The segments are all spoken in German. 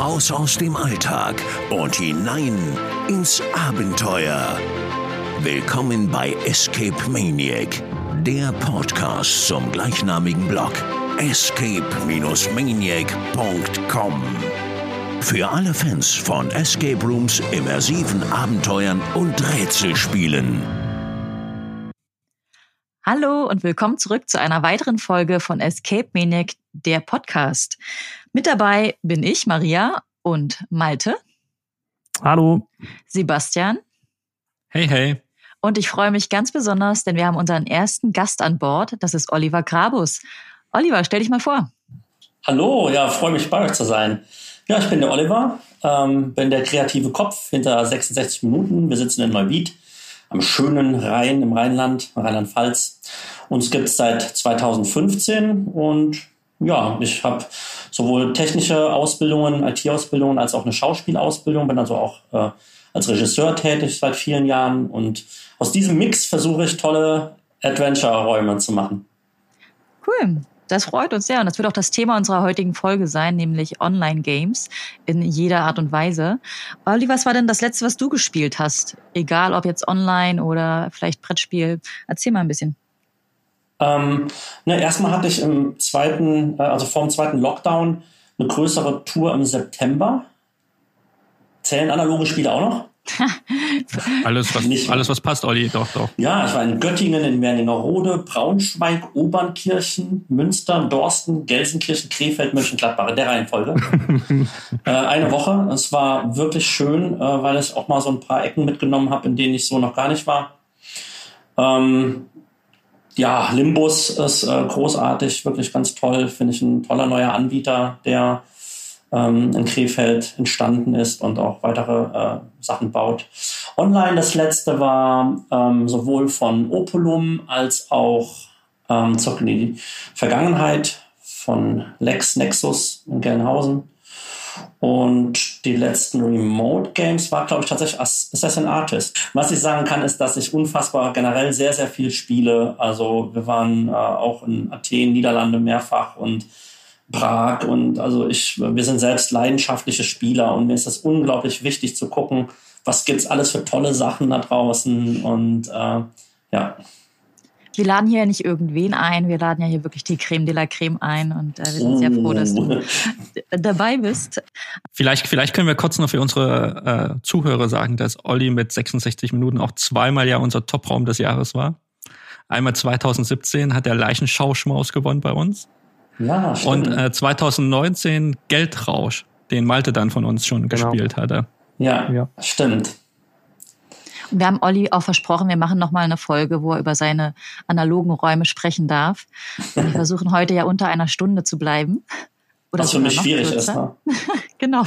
Raus aus dem Alltag und hinein ins Abenteuer. Willkommen bei Escape Maniac, der Podcast zum gleichnamigen Blog escape-maniac.com. Für alle Fans von Escape Rooms, immersiven Abenteuern und Rätselspielen. Hallo und willkommen zurück zu einer weiteren Folge von Escape Maniac, der Podcast. Mit dabei bin ich, Maria und Malte. Hallo. Sebastian. Hey, hey. Und ich freue mich ganz besonders, denn wir haben unseren ersten Gast an Bord. Das ist Oliver Grabus. Oliver, stell dich mal vor. Hallo, ja, freue mich bei euch zu sein. Ja, ich bin der Oliver, ähm, bin der kreative Kopf hinter 66 Minuten. Wir sitzen in Neuwied am schönen Rhein im Rheinland, Rheinland-Pfalz. Uns gibt es seit 2015 und ja, ich habe sowohl technische Ausbildungen, IT-Ausbildungen als auch eine Schauspielausbildung, bin also auch äh, als Regisseur tätig seit vielen Jahren und aus diesem Mix versuche ich tolle Adventure-Räume zu machen. Cool. Das freut uns sehr und das wird auch das Thema unserer heutigen Folge sein, nämlich Online-Games in jeder Art und Weise. Olli, was war denn das letzte, was du gespielt hast? Egal, ob jetzt online oder vielleicht Brettspiel. Erzähl mal ein bisschen. Ähm, ne, erstmal hatte ich im zweiten, äh, also vor dem zweiten Lockdown, eine größere Tour im September. Zählen analoge Spiele auch noch? alles, was, Nicht, alles, was passt, Olli, doch, doch. Ja, ich war in Göttingen, in Wernigerode, Braunschweig, Obernkirchen, Münster, Dorsten, Gelsenkirchen, Krefeld, Mönchengladbach, in der Reihenfolge. äh, eine Woche. Es war wirklich schön, äh, weil ich auch mal so ein paar Ecken mitgenommen habe, in denen ich so noch gar nicht war. Ähm, ja, Limbus ist äh, großartig, wirklich ganz toll. Finde ich ein toller neuer Anbieter, der ähm, in Krefeld entstanden ist und auch weitere äh, Sachen baut. Online das letzte war ähm, sowohl von Opulum als auch ähm, zurück in die Vergangenheit von LexNexus in Gelnhausen. Und die letzten Remote Games war, glaube ich, tatsächlich Assassin Artist. Was ich sagen kann, ist, dass ich unfassbar generell sehr, sehr viel spiele. Also wir waren äh, auch in Athen, Niederlande mehrfach und Prag und also ich, wir sind selbst leidenschaftliche Spieler und mir ist das unglaublich wichtig zu gucken, was gibt's alles für tolle Sachen da draußen und äh, ja. Wir laden hier ja nicht irgendwen ein, wir laden ja hier wirklich die Creme de la Creme ein und äh, wir sind sehr froh, dass du oh. dabei bist. Vielleicht, vielleicht können wir kurz noch für unsere äh, Zuhörer sagen, dass Olli mit 66 Minuten auch zweimal ja unser Topraum des Jahres war. Einmal 2017 hat der Leichenschauschmaus gewonnen bei uns. Ja, stimmt. Und äh, 2019 Geldrausch, den Malte dann von uns schon genau. gespielt hatte. Ja, ja, stimmt. Und wir haben Olli auch versprochen, wir machen nochmal eine Folge, wo er über seine analogen Räume sprechen darf. Und wir versuchen heute ja unter einer Stunde zu bleiben. Oder Was für mich schwierig ist. Ne? genau.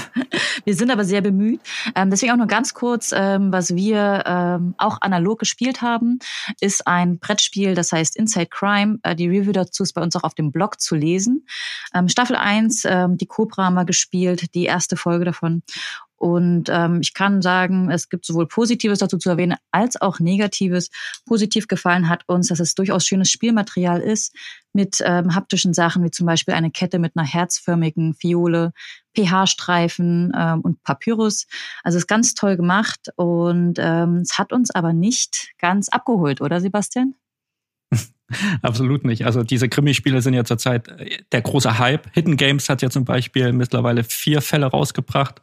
Wir sind aber sehr bemüht. Ähm, deswegen auch nur ganz kurz, ähm, was wir ähm, auch analog gespielt haben, ist ein Brettspiel, das heißt Inside Crime. Äh, die Review dazu ist bei uns auch auf dem Blog zu lesen. Ähm, Staffel 1, ähm, die Cobra haben wir gespielt, die erste Folge davon. Und ähm, ich kann sagen, es gibt sowohl Positives dazu zu erwähnen, als auch Negatives. Positiv gefallen hat uns, dass es durchaus schönes Spielmaterial ist mit ähm, haptischen Sachen, wie zum Beispiel eine Kette mit einer herzförmigen Fiole, pH-Streifen ähm, und Papyrus. Also es ist ganz toll gemacht und ähm, es hat uns aber nicht ganz abgeholt, oder Sebastian? Absolut nicht. Also diese Krimispiele sind ja zurzeit äh, der große Hype. Hidden Games hat ja zum Beispiel mittlerweile vier Fälle rausgebracht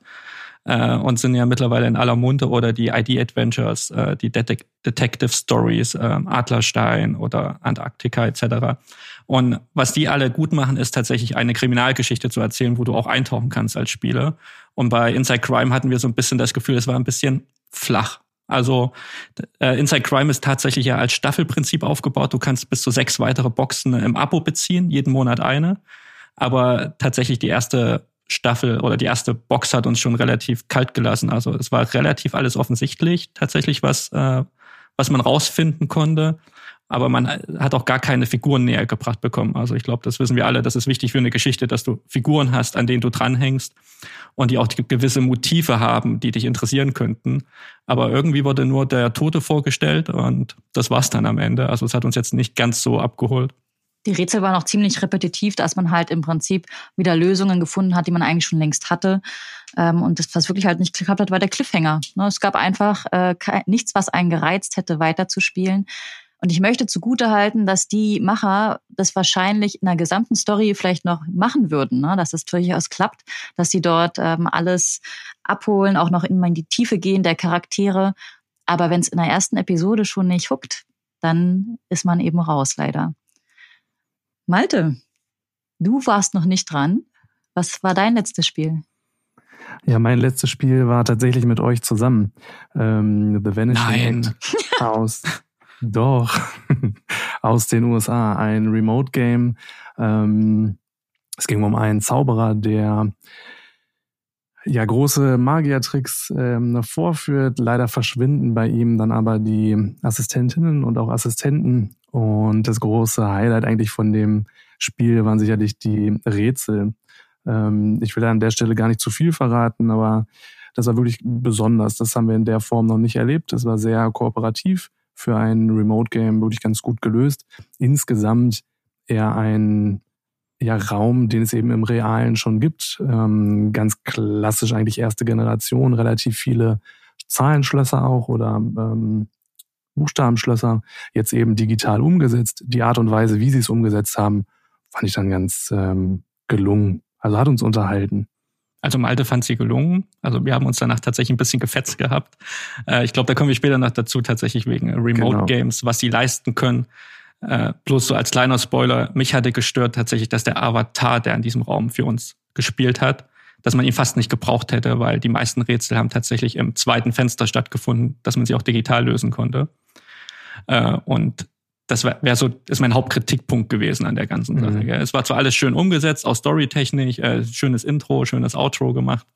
äh, und sind ja mittlerweile in aller Munde oder die ID-Adventures, äh, die Det Detective Stories, äh, Adlerstein oder Antarktika etc. Und was die alle gut machen, ist tatsächlich eine Kriminalgeschichte zu erzählen, wo du auch eintauchen kannst als Spieler. Und bei Inside Crime hatten wir so ein bisschen das Gefühl, es war ein bisschen flach. Also äh, Inside Crime ist tatsächlich ja als Staffelprinzip aufgebaut. Du kannst bis zu sechs weitere Boxen im Abo beziehen, jeden Monat eine. Aber tatsächlich die erste Staffel oder die erste Box hat uns schon relativ kalt gelassen. Also es war relativ alles offensichtlich, tatsächlich was, äh, was man rausfinden konnte. Aber man hat auch gar keine Figuren näher gebracht bekommen. Also ich glaube, das wissen wir alle. Das ist wichtig für eine Geschichte, dass du Figuren hast, an denen du dranhängst und die auch gewisse Motive haben, die dich interessieren könnten. Aber irgendwie wurde nur der Tote vorgestellt und das war's dann am Ende. Also es hat uns jetzt nicht ganz so abgeholt. Die Rätsel waren auch ziemlich repetitiv, dass man halt im Prinzip wieder Lösungen gefunden hat, die man eigentlich schon längst hatte. Ähm, und das, was wirklich halt nicht geklappt hat, war der Cliffhanger. Ne, es gab einfach äh, nichts, was einen gereizt hätte, weiterzuspielen. Und ich möchte zugutehalten, dass die Macher das wahrscheinlich in der gesamten Story vielleicht noch machen würden, ne? dass das durchaus klappt, dass sie dort ähm, alles abholen, auch noch in die Tiefe gehen der Charaktere. Aber wenn es in der ersten Episode schon nicht huckt, dann ist man eben raus, leider. Malte, du warst noch nicht dran. Was war dein letztes Spiel? Ja, mein letztes Spiel war tatsächlich mit euch zusammen. Ähm, The Vanishing Nein. aus doch, aus den USA. Ein Remote-Game. Ähm, es ging um einen Zauberer, der ja große Magiertricks ähm, vorführt. Leider verschwinden bei ihm dann aber die Assistentinnen und auch Assistenten. Und das große Highlight eigentlich von dem Spiel waren sicherlich die Rätsel. Ähm, ich will an der Stelle gar nicht zu viel verraten, aber das war wirklich besonders. Das haben wir in der Form noch nicht erlebt. Es war sehr kooperativ für ein Remote-Game wirklich ganz gut gelöst. Insgesamt eher ein ja, Raum, den es eben im Realen schon gibt. Ähm, ganz klassisch eigentlich erste Generation, relativ viele Zahlenschlösser auch oder ähm, Buchstabenschlösser, jetzt eben digital umgesetzt. Die Art und Weise, wie sie es umgesetzt haben, fand ich dann ganz ähm, gelungen. Also hat uns unterhalten. Also Malte fand sie gelungen. Also wir haben uns danach tatsächlich ein bisschen gefetzt gehabt. Äh, ich glaube, da kommen wir später noch dazu, tatsächlich wegen Remote genau. Games, was sie leisten können. Äh, bloß so als kleiner Spoiler, mich hatte gestört tatsächlich, dass der Avatar, der in diesem Raum für uns gespielt hat, dass man ihn fast nicht gebraucht hätte, weil die meisten Rätsel haben tatsächlich im zweiten Fenster stattgefunden, dass man sie auch digital lösen konnte. Äh, und das wäre wär so, ist mein Hauptkritikpunkt gewesen an der ganzen mhm. Sache. Gell? Es war zwar alles schön umgesetzt, auch storytechnisch, äh, schönes Intro, schönes Outro gemacht,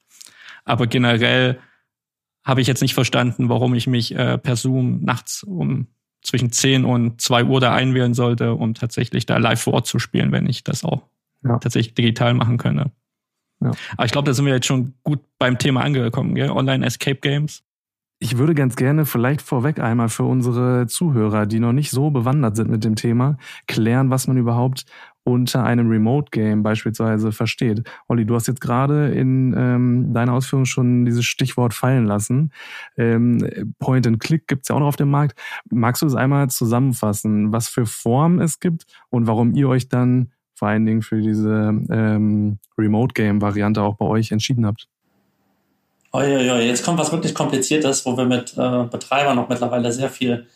aber generell habe ich jetzt nicht verstanden, warum ich mich äh, per Zoom nachts um zwischen 10 und 2 Uhr da einwählen sollte, um tatsächlich da live vor Ort zu spielen, wenn ich das auch ja. tatsächlich digital machen könne. Ja. Aber ich glaube, da sind wir jetzt schon gut beim Thema angekommen, gell? Online Escape Games. Ich würde ganz gerne vielleicht vorweg einmal für unsere Zuhörer, die noch nicht so bewandert sind mit dem Thema, klären, was man überhaupt unter einem Remote Game beispielsweise versteht. Olli, du hast jetzt gerade in ähm, deiner Ausführung schon dieses Stichwort fallen lassen. Ähm, Point and Click gibt's ja auch noch auf dem Markt. Magst du es einmal zusammenfassen, was für Formen es gibt und warum ihr euch dann vor allen Dingen für diese ähm, Remote Game Variante auch bei euch entschieden habt? Uiuiui, jetzt kommt was wirklich Kompliziertes, wo wir mit äh, Betreibern noch mittlerweile sehr viel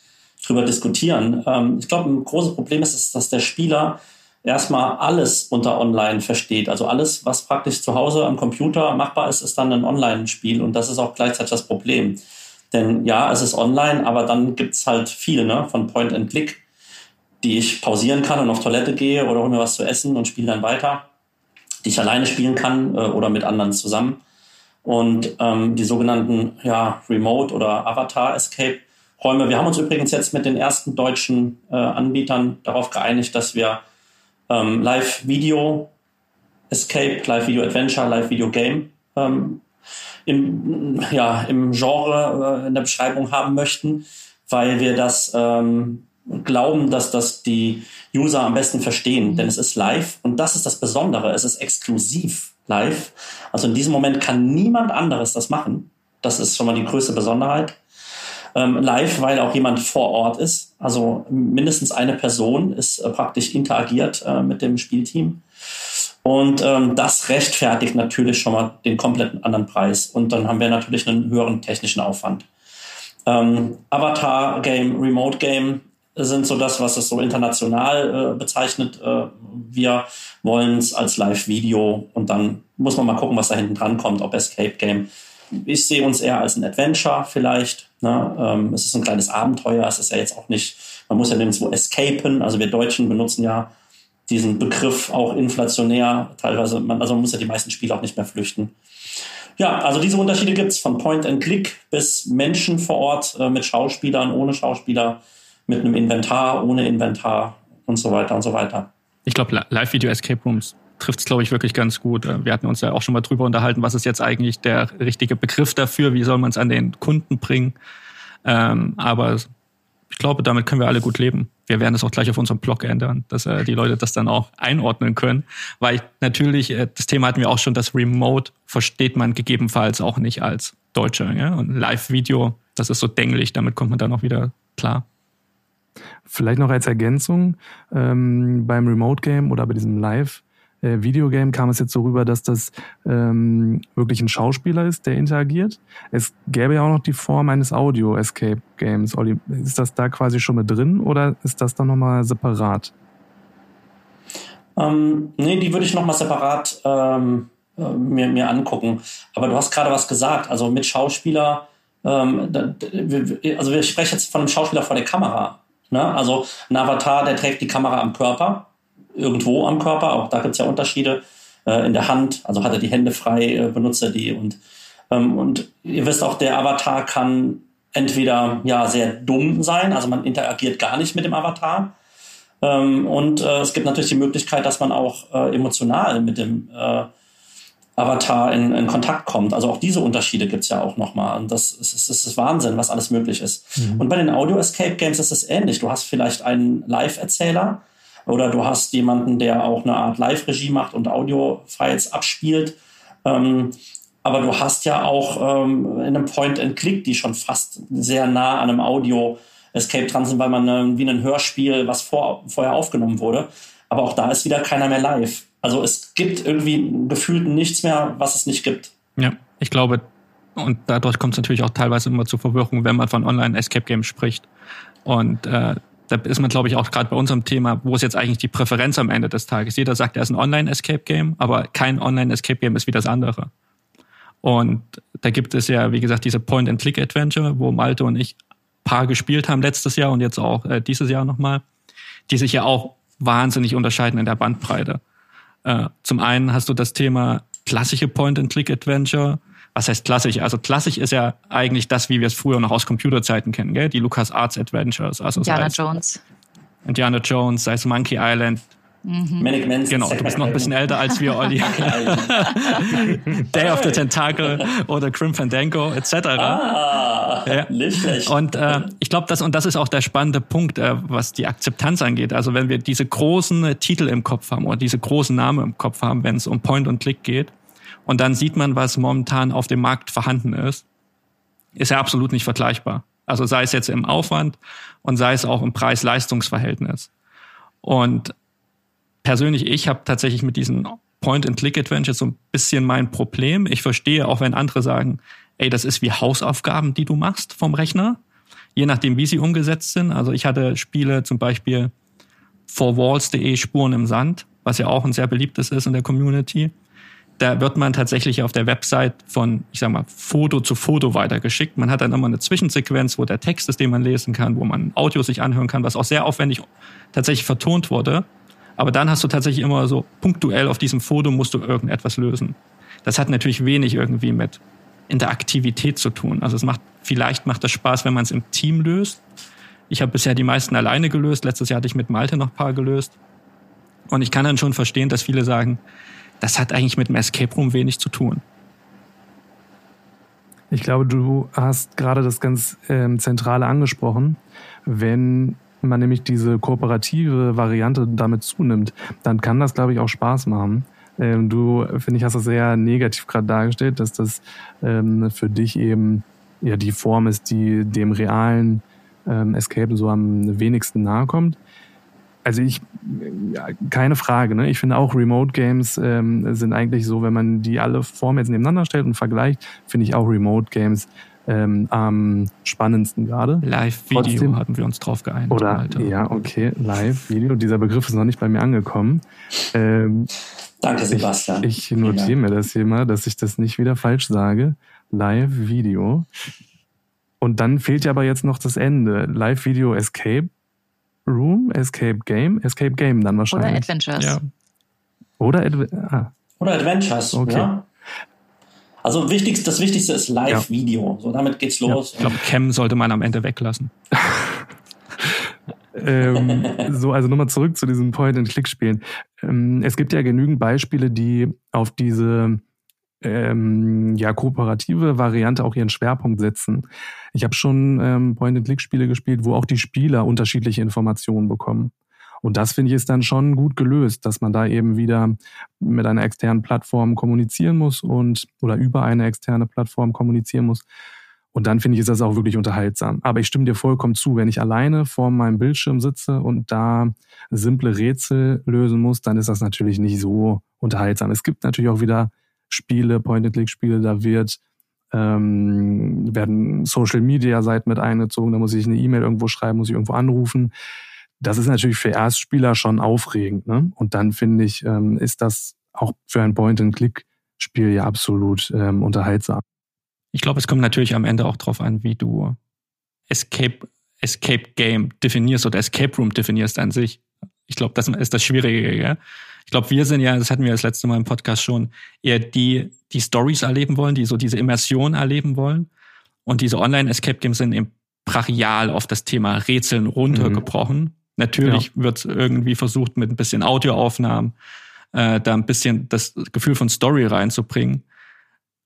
drüber diskutieren. Ähm, ich glaube, ein großes Problem ist, dass der Spieler erstmal alles unter Online versteht. Also alles, was praktisch zu Hause am Computer machbar ist, ist dann ein Online-Spiel. Und das ist auch gleichzeitig das Problem. Denn ja, es ist online, aber dann gibt's halt viel ne, von Point and Click, die ich pausieren kann und auf Toilette gehe oder hol mir was zu essen und spiele dann weiter, die ich alleine spielen kann äh, oder mit anderen zusammen. Und ähm, die sogenannten ja, Remote- oder Avatar-Escape-Räume. Wir haben uns übrigens jetzt mit den ersten deutschen äh, Anbietern darauf geeinigt, dass wir ähm, Live-Video Escape, Live-Video-Adventure, Live-Video-Game ähm, im, ja, im Genre äh, in der Beschreibung haben möchten, weil wir das ähm, glauben, dass das die User am besten verstehen. Denn es ist live und das ist das Besondere. Es ist exklusiv live. Also in diesem Moment kann niemand anderes das machen. Das ist schon mal die größte Besonderheit. Ähm, live, weil auch jemand vor Ort ist. Also mindestens eine Person ist äh, praktisch interagiert äh, mit dem Spielteam. Und ähm, das rechtfertigt natürlich schon mal den kompletten anderen Preis. Und dann haben wir natürlich einen höheren technischen Aufwand. Ähm, Avatar-Game, Remote-Game sind so das, was es so international äh, bezeichnet. Äh, wir wollen es als Live-Video und dann muss man mal gucken, was da hinten dran kommt, ob Escape Game. Ich sehe uns eher als ein Adventure vielleicht. Ne? Ähm, es ist ein kleines Abenteuer. Es ist ja jetzt auch nicht, man muss ja nirgendwo escapen. Also wir Deutschen benutzen ja diesen Begriff auch inflationär. Teilweise, man, also man muss ja die meisten Spiele auch nicht mehr flüchten. Ja, also diese Unterschiede gibt es von Point and Click bis Menschen vor Ort äh, mit Schauspielern, ohne Schauspieler mit einem Inventar, ohne Inventar und so weiter und so weiter. Ich glaube, Live-Video-Escape Rooms trifft es, glaube ich, wirklich ganz gut. Äh, wir hatten uns ja auch schon mal drüber unterhalten, was ist jetzt eigentlich der richtige Begriff dafür, wie soll man es an den Kunden bringen. Ähm, aber ich glaube, damit können wir alle gut leben. wir werden es auch gleich auf unserem Blog ändern, dass äh, die Leute das dann auch einordnen können. Weil ich, natürlich, äh, das Thema hatten wir auch schon, das Remote versteht man gegebenenfalls auch nicht als Deutscher. Ja? Und Live-Video, das ist so dänglich, damit kommt man dann auch wieder klar. Vielleicht noch als Ergänzung, ähm, beim Remote Game oder bei diesem Live äh, Videogame kam es jetzt so rüber, dass das ähm, wirklich ein Schauspieler ist, der interagiert. Es gäbe ja auch noch die Form eines Audio-Escape-Games. Olli, ist das da quasi schon mit drin oder ist das dann nochmal separat? Ähm, nee, die würde ich nochmal separat ähm, äh, mir, mir angucken. Aber du hast gerade was gesagt, also mit Schauspieler, ähm, also ich spreche jetzt von einem Schauspieler vor der Kamera. Ne? Also ein Avatar, der trägt die Kamera am Körper irgendwo am Körper. Auch da gibt es ja Unterschiede äh, in der Hand. Also hat er die Hände frei, äh, benutzt er die. Und, ähm, und ihr wisst auch, der Avatar kann entweder ja sehr dumm sein, also man interagiert gar nicht mit dem Avatar. Ähm, und äh, es gibt natürlich die Möglichkeit, dass man auch äh, emotional mit dem äh, Avatar in, in, Kontakt kommt. Also auch diese Unterschiede gibt es ja auch nochmal. Und das ist, ist, ist Wahnsinn, was alles möglich ist. Mhm. Und bei den Audio-Escape-Games ist es ähnlich. Du hast vielleicht einen Live-Erzähler, oder du hast jemanden, der auch eine Art Live-Regie macht und Audio-Files abspielt. Ähm, aber du hast ja auch ähm, in einem Point-and-Click, die schon fast sehr nah an einem Audio-Escape dran sind, weil man äh, wie ein Hörspiel, was vor, vorher aufgenommen wurde. Aber auch da ist wieder keiner mehr live. Also es gibt irgendwie gefühlt nichts mehr, was es nicht gibt. Ja, ich glaube, und dadurch kommt es natürlich auch teilweise immer zu Verwirrung, wenn man von Online-Escape-Games spricht. Und äh, da ist man, glaube ich, auch gerade bei unserem Thema, wo ist jetzt eigentlich die Präferenz am Ende des Tages? Jeder sagt, er ist ein Online-Escape-Game, aber kein Online-Escape-Game ist wie das andere. Und da gibt es ja, wie gesagt, diese Point-and-Click-Adventure, wo Malte und ich paar gespielt haben letztes Jahr und jetzt auch äh, dieses Jahr nochmal, die sich ja auch wahnsinnig unterscheiden in der Bandbreite. Äh, zum einen hast du das Thema klassische Point-and-Click-Adventure, was heißt klassisch? Also klassisch ist ja eigentlich das, wie wir es früher noch aus Computerzeiten kennen, gell? Die Lucas Arts Adventures. Also Indiana Jones. Indiana Jones, sei es Monkey Island. Mhm. Manic Manson. Genau, du bist noch ein bisschen älter als wir, Olli. Day of the Tentacle oder Grim Fandango etc. Ah, ja. nicht Und äh, ich glaube, das und das ist auch der spannende Punkt, äh, was die Akzeptanz angeht. Also wenn wir diese großen Titel im Kopf haben oder diese großen Namen im Kopf haben, wenn es um Point und Click geht, und dann sieht man, was momentan auf dem Markt vorhanden ist, ist ja absolut nicht vergleichbar. Also sei es jetzt im Aufwand und sei es auch im Preis-Leistungs-Verhältnis. Und persönlich, ich habe tatsächlich mit diesen Point-and-Click-Adventures so ein bisschen mein Problem. Ich verstehe, auch wenn andere sagen, ey, das ist wie Hausaufgaben, die du machst vom Rechner, je nachdem, wie sie umgesetzt sind. Also ich hatte Spiele zum Beispiel forwalls.de Spuren im Sand, was ja auch ein sehr beliebtes ist in der Community da wird man tatsächlich auf der Website von, ich sag mal, Foto zu Foto weitergeschickt. Man hat dann immer eine Zwischensequenz, wo der Text ist, den man lesen kann, wo man Audio sich anhören kann, was auch sehr aufwendig tatsächlich vertont wurde. Aber dann hast du tatsächlich immer so punktuell auf diesem Foto musst du irgendetwas lösen. Das hat natürlich wenig irgendwie mit Interaktivität zu tun. Also es macht, vielleicht macht das Spaß, wenn man es im Team löst. Ich habe bisher die meisten alleine gelöst. Letztes Jahr hatte ich mit Malte noch ein paar gelöst. Und ich kann dann schon verstehen, dass viele sagen, das hat eigentlich mit dem Escape Room wenig zu tun. Ich glaube, du hast gerade das ganz ähm, Zentrale angesprochen. Wenn man nämlich diese kooperative Variante damit zunimmt, dann kann das, glaube ich, auch Spaß machen. Ähm, du, finde ich, hast das sehr negativ gerade dargestellt, dass das ähm, für dich eben ja die Form ist, die dem realen ähm, Escape so am wenigsten nahe kommt also ich, ja, keine Frage, ne? Ich finde auch Remote Games ähm, sind eigentlich so, wenn man die alle Formen jetzt nebeneinander stellt und vergleicht, finde ich auch Remote Games ähm, am spannendsten gerade. Live-Video hatten wir uns drauf geeinigt. Oder, Alter. ja, okay, Live-Video. Dieser Begriff ist noch nicht bei mir angekommen. Ähm, Danke, Sebastian. Ich, ich notiere mir das hier mal, dass ich das nicht wieder falsch sage. Live-Video. Und dann fehlt ja aber jetzt noch das Ende. Live-Video Escape Room, Escape Game, Escape Game dann wahrscheinlich. Oder Adventures. Ja. Oder, Adve ah. Oder Adventures, okay. ja. Also wichtigst, das Wichtigste ist Live-Video. Ja. So, damit geht's los. Ja. Ich glaube, Cam sollte man am Ende weglassen. ähm, so, also nochmal zurück zu diesen Point-and-Click-Spielen. Ähm, es gibt ja genügend Beispiele, die auf diese ähm, ja kooperative Variante auch ihren Schwerpunkt setzen. Ich habe schon ähm, Point-and-Click-Spiele gespielt, wo auch die Spieler unterschiedliche Informationen bekommen. Und das finde ich ist dann schon gut gelöst, dass man da eben wieder mit einer externen Plattform kommunizieren muss und oder über eine externe Plattform kommunizieren muss. Und dann finde ich, ist das auch wirklich unterhaltsam. Aber ich stimme dir vollkommen zu, wenn ich alleine vor meinem Bildschirm sitze und da simple Rätsel lösen muss, dann ist das natürlich nicht so unterhaltsam. Es gibt natürlich auch wieder Spiele, Point-and-Click-Spiele, da wird ähm, werden Social-Media-Seiten mit eingezogen, da muss ich eine E-Mail irgendwo schreiben, muss ich irgendwo anrufen. Das ist natürlich für Erstspieler schon aufregend. Ne? Und dann finde ich, ähm, ist das auch für ein Point-and-Click-Spiel ja absolut ähm, unterhaltsam. Ich glaube, es kommt natürlich am Ende auch drauf an, wie du Escape, Escape Game definierst oder Escape Room definierst an sich. Ich glaube, das ist das Schwierige. Ja? Ich glaube, wir sind ja, das hatten wir das letzte Mal im Podcast schon, eher die, die Stories erleben wollen, die so diese Immersion erleben wollen. Und diese Online-Escape-Games sind eben brachial auf das Thema Rätseln runtergebrochen. Mhm. Natürlich ja. wird irgendwie versucht, mit ein bisschen Audioaufnahmen äh, da ein bisschen das Gefühl von Story reinzubringen.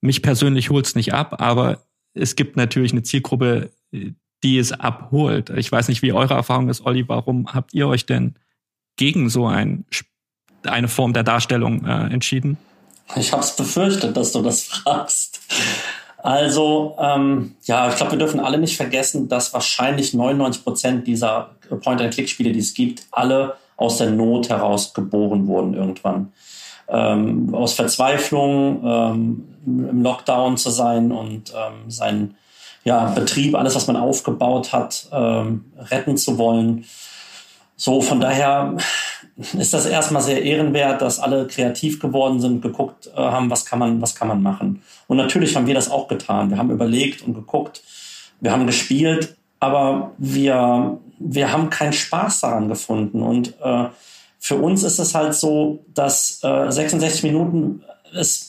Mich persönlich holt es nicht ab, aber es gibt natürlich eine Zielgruppe, die es abholt. Ich weiß nicht, wie eure Erfahrung ist, Olli. Warum habt ihr euch denn gegen so ein Spiel eine Form der Darstellung äh, entschieden? Ich habe es befürchtet, dass du das fragst. Also, ähm, ja, ich glaube, wir dürfen alle nicht vergessen, dass wahrscheinlich 99 Prozent dieser Point-and-Click-Spiele, die es gibt, alle aus der Not heraus geboren wurden irgendwann. Ähm, aus Verzweiflung, ähm, im Lockdown zu sein und ähm, seinen ja, Betrieb, alles, was man aufgebaut hat, ähm, retten zu wollen. So, von daher ist das erstmal sehr ehrenwert, dass alle kreativ geworden sind, geguckt äh, haben, was kann man, was kann man machen. Und natürlich haben wir das auch getan. Wir haben überlegt und geguckt, wir haben gespielt, aber wir, wir haben keinen Spaß daran gefunden. Und äh, für uns ist es halt so, dass äh, 66 Minuten es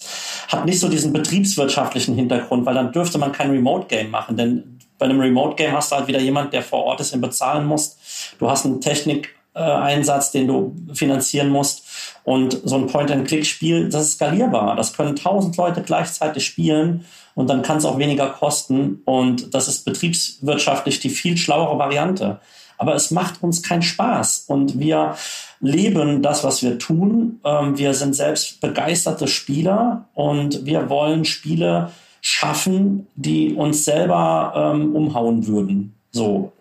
hat nicht so diesen betriebswirtschaftlichen Hintergrund, weil dann dürfte man kein Remote-Game machen, denn bei einem Remote-Game hast du halt wieder jemand, der vor Ort ist und bezahlen muss. Du hast eine Technik, Einsatz, den du finanzieren musst. Und so ein Point-and-Click-Spiel, das ist skalierbar. Das können tausend Leute gleichzeitig spielen und dann kann es auch weniger kosten. Und das ist betriebswirtschaftlich die viel schlauere Variante. Aber es macht uns keinen Spaß und wir leben das, was wir tun. Ähm, wir sind selbst begeisterte Spieler und wir wollen Spiele schaffen, die uns selber ähm, umhauen würden. So.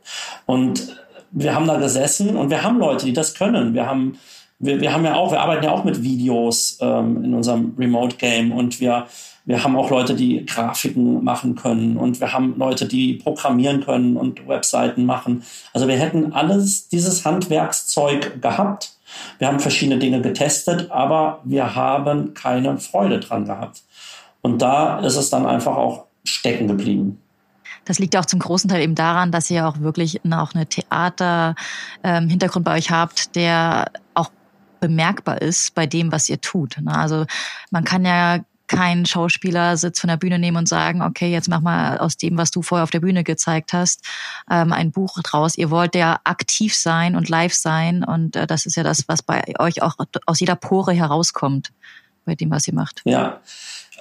Und wir haben da gesessen und wir haben Leute, die das können. Wir haben, wir, wir haben ja auch, wir arbeiten ja auch mit Videos ähm, in unserem Remote Game und wir, wir haben auch Leute, die Grafiken machen können und wir haben Leute, die programmieren können und Webseiten machen. Also wir hätten alles dieses Handwerkszeug gehabt. Wir haben verschiedene Dinge getestet, aber wir haben keine Freude dran gehabt. Und da ist es dann einfach auch stecken geblieben. Das liegt auch zum großen Teil eben daran, dass ihr auch wirklich auch eine Theater-Hintergrund ähm, bei euch habt, der auch bemerkbar ist bei dem, was ihr tut. Ne? Also man kann ja kein Schauspieler sitzt von der Bühne nehmen und sagen, okay, jetzt mach mal aus dem, was du vorher auf der Bühne gezeigt hast, ähm, ein Buch draus. Ihr wollt ja aktiv sein und live sein und äh, das ist ja das, was bei euch auch aus jeder Pore herauskommt bei dem, was ihr macht. Ja,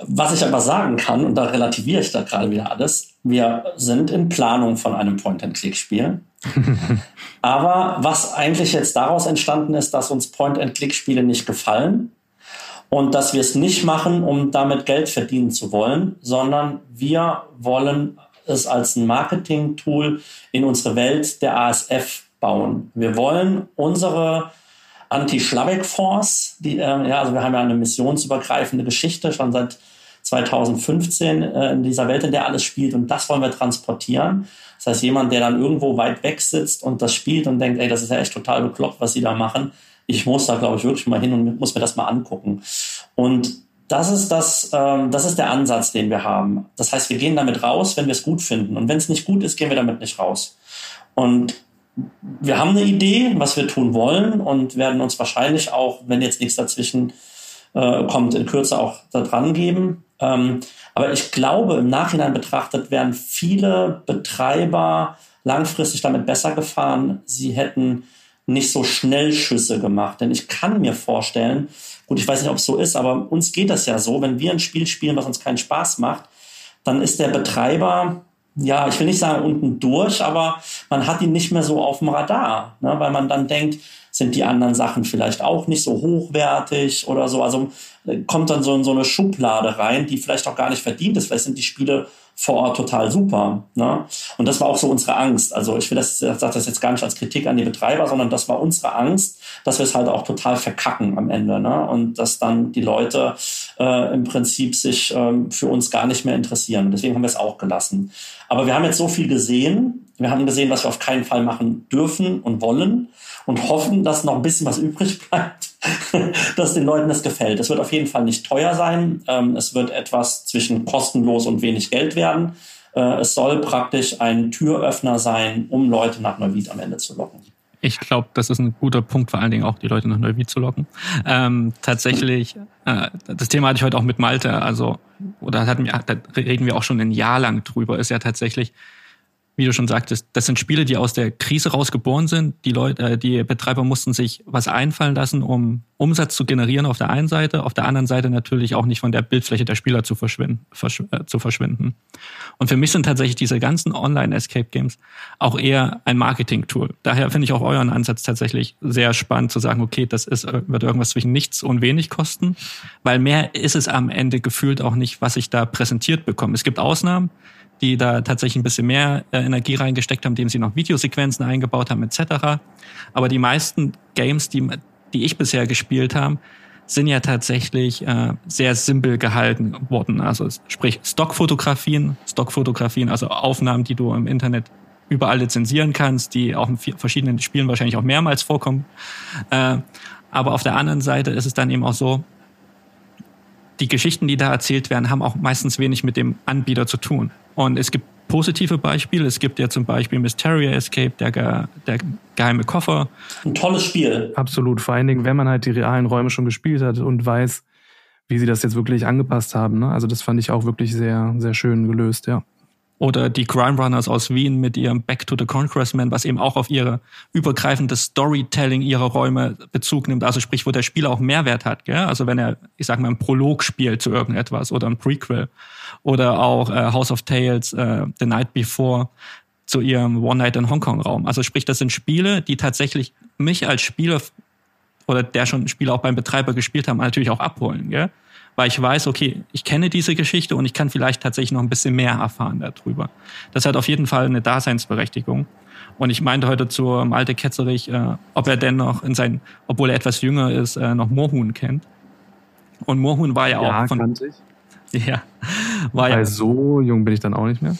was ich aber sagen kann, und da relativiere ich da gerade wieder alles, wir sind in Planung von einem Point-and-Click-Spiel. aber was eigentlich jetzt daraus entstanden ist, dass uns Point-and-Click-Spiele nicht gefallen und dass wir es nicht machen, um damit Geld verdienen zu wollen, sondern wir wollen es als ein Marketing-Tool in unsere Welt der ASF bauen. Wir wollen unsere Anti-Schlabeck-Force, die, äh, ja, also wir haben ja eine missionsübergreifende Geschichte schon seit 2015 äh, in dieser Welt, in der alles spielt. Und das wollen wir transportieren. Das heißt, jemand, der dann irgendwo weit weg sitzt und das spielt und denkt, ey, das ist ja echt total bekloppt, was sie da machen. Ich muss da, glaube ich, wirklich mal hin und muss mir das mal angucken. Und das ist das, ähm, das ist der Ansatz, den wir haben. Das heißt, wir gehen damit raus, wenn wir es gut finden. Und wenn es nicht gut ist, gehen wir damit nicht raus. Und wir haben eine Idee, was wir tun wollen und werden uns wahrscheinlich auch, wenn jetzt nichts dazwischen äh, kommt, in Kürze auch da dran geben. Ähm, aber ich glaube, im Nachhinein betrachtet wären viele Betreiber langfristig damit besser gefahren. Sie hätten nicht so Schnellschüsse gemacht. Denn ich kann mir vorstellen, gut, ich weiß nicht, ob es so ist, aber uns geht das ja so, wenn wir ein Spiel spielen, was uns keinen Spaß macht, dann ist der Betreiber, ja, ich will nicht sagen unten durch, aber man hat ihn nicht mehr so auf dem Radar, ne, weil man dann denkt, sind die anderen Sachen vielleicht auch nicht so hochwertig oder so. Also äh, kommt dann so in so eine Schublade rein, die vielleicht auch gar nicht verdient ist. Vielleicht sind die Spiele vor Ort total super. Ne? Und das war auch so unsere Angst. Also ich will das, sage das jetzt gar nicht als Kritik an die Betreiber, sondern das war unsere Angst, dass wir es halt auch total verkacken am Ende. Ne? Und dass dann die Leute äh, im Prinzip sich ähm, für uns gar nicht mehr interessieren. Deswegen haben wir es auch gelassen. Aber wir haben jetzt so viel gesehen. Wir haben gesehen, was wir auf keinen Fall machen dürfen und wollen und hoffen, dass noch ein bisschen was übrig bleibt, dass den Leuten das gefällt. Es wird auf jeden Fall nicht teuer sein. Ähm, es wird etwas zwischen kostenlos und wenig Geld werden. Äh, es soll praktisch ein Türöffner sein, um Leute nach Neuwied am Ende zu locken. Ich glaube, das ist ein guter Punkt, vor allen Dingen auch die Leute nach Neuwied zu locken. Ähm, tatsächlich, äh, das Thema hatte ich heute auch mit Malte, also, oder hatten da reden wir auch schon ein Jahr lang drüber, ist ja tatsächlich, wie du schon sagtest, das sind Spiele, die aus der Krise rausgeboren sind. Die Leute, äh, die Betreiber mussten sich was einfallen lassen, um Umsatz zu generieren auf der einen Seite, auf der anderen Seite natürlich auch nicht von der Bildfläche der Spieler zu verschwinden. Verschw äh, zu verschwinden. Und für mich sind tatsächlich diese ganzen Online-Escape-Games auch eher ein Marketing-Tool. Daher finde ich auch euren Ansatz tatsächlich sehr spannend zu sagen, okay, das ist, äh, wird irgendwas zwischen nichts und wenig kosten, weil mehr ist es am Ende gefühlt auch nicht, was ich da präsentiert bekomme. Es gibt Ausnahmen, die da tatsächlich ein bisschen mehr äh, Energie reingesteckt haben, indem sie noch Videosequenzen eingebaut haben etc. Aber die meisten Games, die, die ich bisher gespielt habe, sind ja tatsächlich äh, sehr simpel gehalten worden. Also sprich Stockfotografien, Stockfotografien, also Aufnahmen, die du im Internet überall lizenzieren kannst, die auch in verschiedenen Spielen wahrscheinlich auch mehrmals vorkommen. Äh, aber auf der anderen Seite ist es dann eben auch so, die Geschichten, die da erzählt werden, haben auch meistens wenig mit dem Anbieter zu tun. Und es gibt positive Beispiele. Es gibt ja zum Beispiel Mysteria Escape, der, der geheime Koffer. Ein tolles Spiel. Absolut. Vor allen Dingen, wenn man halt die realen Räume schon gespielt hat und weiß, wie sie das jetzt wirklich angepasst haben. Ne? Also das fand ich auch wirklich sehr, sehr schön gelöst, ja. Oder die Crime Runners aus Wien mit ihrem Back to the Conquest Man, was eben auch auf ihre übergreifende Storytelling ihrer Räume Bezug nimmt. Also sprich, wo der Spieler auch Mehrwert hat. Gell? Also wenn er, ich sag mal, ein Prolog spielt zu irgendetwas oder ein Prequel. Oder auch äh, House of Tales, äh, The Night Before zu ihrem One Night in Hong Kong Raum. Also sprich, das sind Spiele, die tatsächlich mich als Spieler oder der schon Spiele auch beim Betreiber gespielt haben, natürlich auch abholen. Gell? Weil ich weiß, okay, ich kenne diese Geschichte und ich kann vielleicht tatsächlich noch ein bisschen mehr erfahren darüber. Das hat auf jeden Fall eine Daseinsberechtigung. Und ich meinte heute zu Malte Ketzerich, äh, ob er denn noch in sein, obwohl er etwas jünger ist, äh, noch Moorhuhn kennt. Und Moorhuhn war ja, ja auch von. Kannte ich. Ja. War Weil ja, so jung bin ich dann auch nicht mehr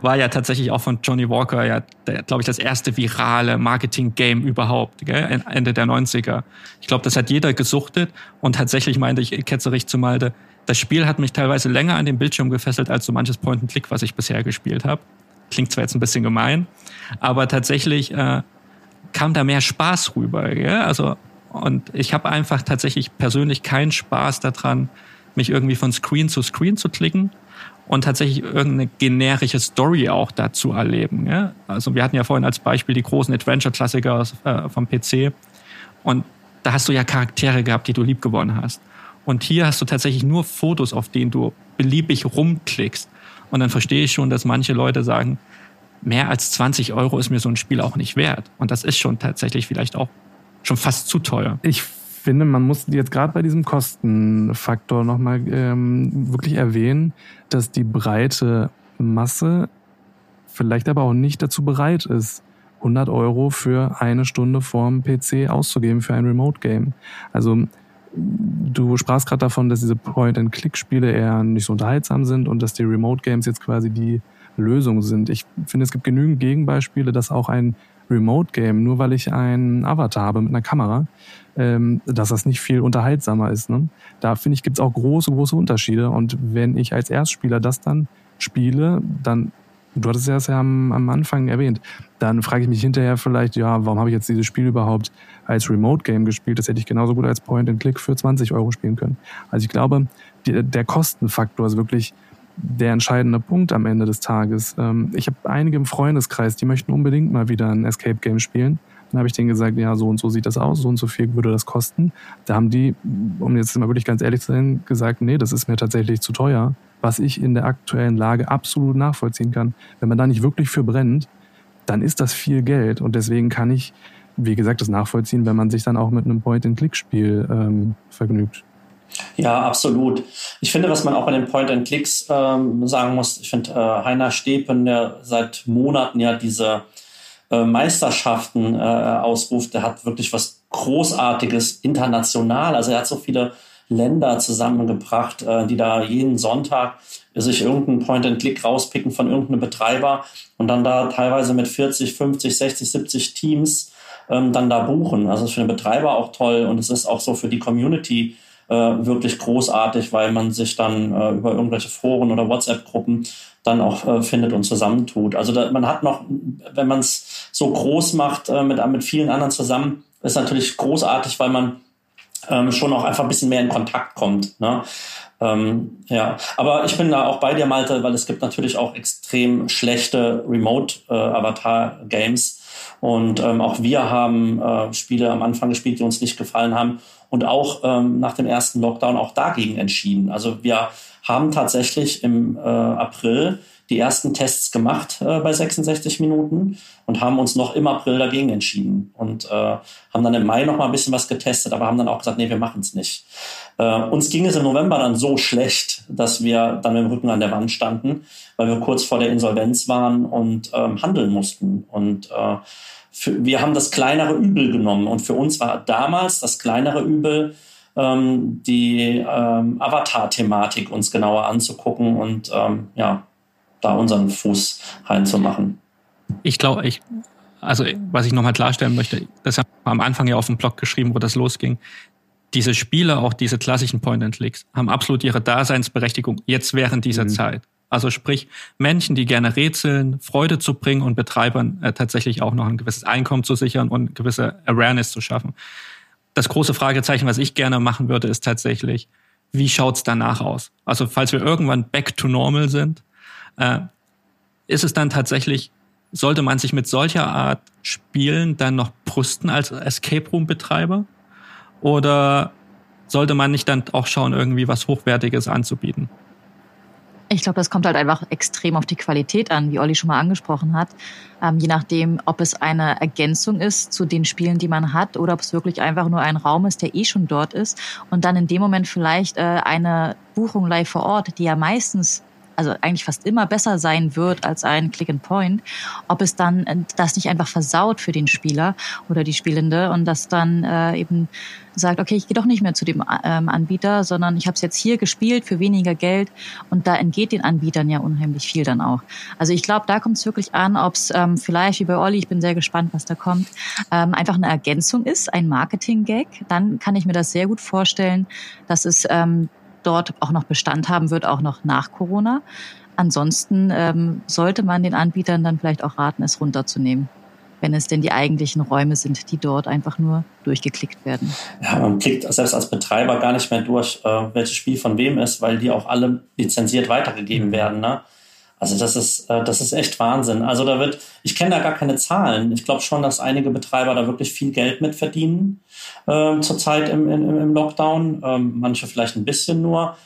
war ja tatsächlich auch von Johnny Walker ja, glaube ich, das erste virale Marketing-Game überhaupt, gell? Ende der 90er. Ich glaube, das hat jeder gesuchtet und tatsächlich meinte ich ketzerich zu Malte, das Spiel hat mich teilweise länger an den Bildschirm gefesselt als so manches Point-and-Click, was ich bisher gespielt habe. Klingt zwar jetzt ein bisschen gemein, aber tatsächlich äh, kam da mehr Spaß rüber. Gell? Also und ich habe einfach tatsächlich persönlich keinen Spaß daran, mich irgendwie von Screen zu Screen zu klicken und tatsächlich irgendeine generische Story auch dazu erleben. Ja? Also wir hatten ja vorhin als Beispiel die großen Adventure-Klassiker äh, vom PC und da hast du ja Charaktere gehabt, die du lieb gewonnen hast. Und hier hast du tatsächlich nur Fotos, auf denen du beliebig rumklickst. Und dann verstehe ich schon, dass manche Leute sagen, mehr als 20 Euro ist mir so ein Spiel auch nicht wert. Und das ist schon tatsächlich vielleicht auch schon fast zu teuer. Ich finde, man muss jetzt gerade bei diesem Kostenfaktor nochmal ähm, wirklich erwähnen, dass die breite Masse vielleicht aber auch nicht dazu bereit ist, 100 Euro für eine Stunde vorm PC auszugeben für ein Remote-Game. Also du sprachst gerade davon, dass diese Point-and-Click-Spiele eher nicht so unterhaltsam sind und dass die Remote-Games jetzt quasi die Lösung sind. Ich finde, es gibt genügend Gegenbeispiele, dass auch ein Remote-Game, nur weil ich einen Avatar habe mit einer Kamera, ähm, dass das nicht viel unterhaltsamer ist. Ne? Da finde ich, gibt es auch große, große Unterschiede. Und wenn ich als Erstspieler das dann spiele, dann, du hattest es ja am, am Anfang erwähnt, dann frage ich mich hinterher vielleicht, ja, warum habe ich jetzt dieses Spiel überhaupt als Remote-Game gespielt? Das hätte ich genauso gut als Point-and-Click für 20 Euro spielen können. Also ich glaube, die, der Kostenfaktor ist wirklich der entscheidende Punkt am Ende des Tages. Ähm, ich habe einige im Freundeskreis, die möchten unbedingt mal wieder ein Escape Game spielen. Dann habe ich denen gesagt, ja, so und so sieht das aus, so und so viel würde das kosten. Da haben die, um jetzt mal wirklich ganz ehrlich zu sein, gesagt, nee, das ist mir tatsächlich zu teuer, was ich in der aktuellen Lage absolut nachvollziehen kann. Wenn man da nicht wirklich für brennt, dann ist das viel Geld und deswegen kann ich, wie gesagt, das nachvollziehen, wenn man sich dann auch mit einem Point-and-Click-Spiel ähm, vergnügt. Ja, absolut. Ich finde, was man auch bei den Point-and-Clicks ähm, sagen muss, ich finde, äh, Heiner Stepen, der seit Monaten ja diese äh, Meisterschaften äh, ausruft, der hat wirklich was Großartiges international. Also er hat so viele Länder zusammengebracht, äh, die da jeden Sonntag sich irgendeinen Point-and-Click rauspicken von irgendeinem Betreiber und dann da teilweise mit 40, 50, 60, 70 Teams ähm, dann da buchen. Also für den Betreiber auch toll und es ist auch so für die Community äh, wirklich großartig, weil man sich dann äh, über irgendwelche Foren oder WhatsApp-Gruppen dann auch äh, findet und zusammentut. Also da, man hat noch, wenn man es so groß macht äh, mit, mit vielen anderen zusammen, ist natürlich großartig, weil man ähm, schon auch einfach ein bisschen mehr in Kontakt kommt. Ne? Ähm, ja, aber ich bin da auch bei dir, Malte, weil es gibt natürlich auch extrem schlechte Remote-Avatar-Games. Äh, und ähm, auch wir haben äh, Spiele am Anfang gespielt, die uns nicht gefallen haben und auch ähm, nach dem ersten Lockdown auch dagegen entschieden. Also wir haben tatsächlich im äh, April die ersten Tests gemacht äh, bei 66 Minuten und haben uns noch im April dagegen entschieden und äh, haben dann im Mai noch mal ein bisschen was getestet, aber haben dann auch gesagt, nee, wir machen es nicht. Äh, uns ging es im November dann so schlecht, dass wir dann mit dem Rücken an der Wand standen, weil wir kurz vor der Insolvenz waren und ähm, handeln mussten. Und äh, für, wir haben das kleinere Übel genommen und für uns war damals das kleinere Übel ähm, die ähm, Avatar-Thematik uns genauer anzugucken und ähm, ja, da unseren Fuß reinzumachen. Ich glaube, ich, also was ich nochmal klarstellen möchte, das haben wir am Anfang ja auf dem Blog geschrieben, wo das losging. Diese Spiele, auch diese klassischen Point-and-Clicks, haben absolut ihre Daseinsberechtigung jetzt während dieser mhm. Zeit. Also sprich, Menschen, die gerne rätseln, Freude zu bringen und Betreibern äh, tatsächlich auch noch ein gewisses Einkommen zu sichern und gewisse Awareness zu schaffen. Das große Fragezeichen, was ich gerne machen würde, ist tatsächlich, wie schaut's danach aus? Also falls wir irgendwann back to normal sind, äh, ist es dann tatsächlich, sollte man sich mit solcher Art Spielen dann noch brüsten als Escape Room Betreiber? Oder sollte man nicht dann auch schauen, irgendwie was Hochwertiges anzubieten? Ich glaube, das kommt halt einfach extrem auf die Qualität an, wie Olli schon mal angesprochen hat. Ähm, je nachdem, ob es eine Ergänzung ist zu den Spielen, die man hat, oder ob es wirklich einfach nur ein Raum ist, der eh schon dort ist und dann in dem Moment vielleicht äh, eine Buchung live vor Ort, die ja meistens also eigentlich fast immer besser sein wird als ein Click and Point, ob es dann äh, das nicht einfach versaut für den Spieler oder die Spielende und das dann äh, eben sagt, okay, ich gehe doch nicht mehr zu dem ähm, Anbieter, sondern ich habe es jetzt hier gespielt für weniger Geld und da entgeht den Anbietern ja unheimlich viel dann auch. Also ich glaube, da kommt es wirklich an, ob es ähm, vielleicht wie bei Olli, ich bin sehr gespannt, was da kommt, ähm, einfach eine Ergänzung ist, ein Marketing-Gag. Dann kann ich mir das sehr gut vorstellen, dass es ähm, dort auch noch Bestand haben wird, auch noch nach Corona. Ansonsten ähm, sollte man den Anbietern dann vielleicht auch raten, es runterzunehmen, wenn es denn die eigentlichen Räume sind, die dort einfach nur durchgeklickt werden. Ja, man klickt selbst als Betreiber gar nicht mehr durch, äh, welches Spiel von wem ist, weil die auch alle lizenziert weitergegeben werden. Ne? Also das ist, äh, das ist echt Wahnsinn. Also da wird, ich kenne da gar keine Zahlen. Ich glaube schon, dass einige Betreiber da wirklich viel Geld mit verdienen äh, zurzeit im, im, im Lockdown. Ähm, manche vielleicht ein bisschen nur.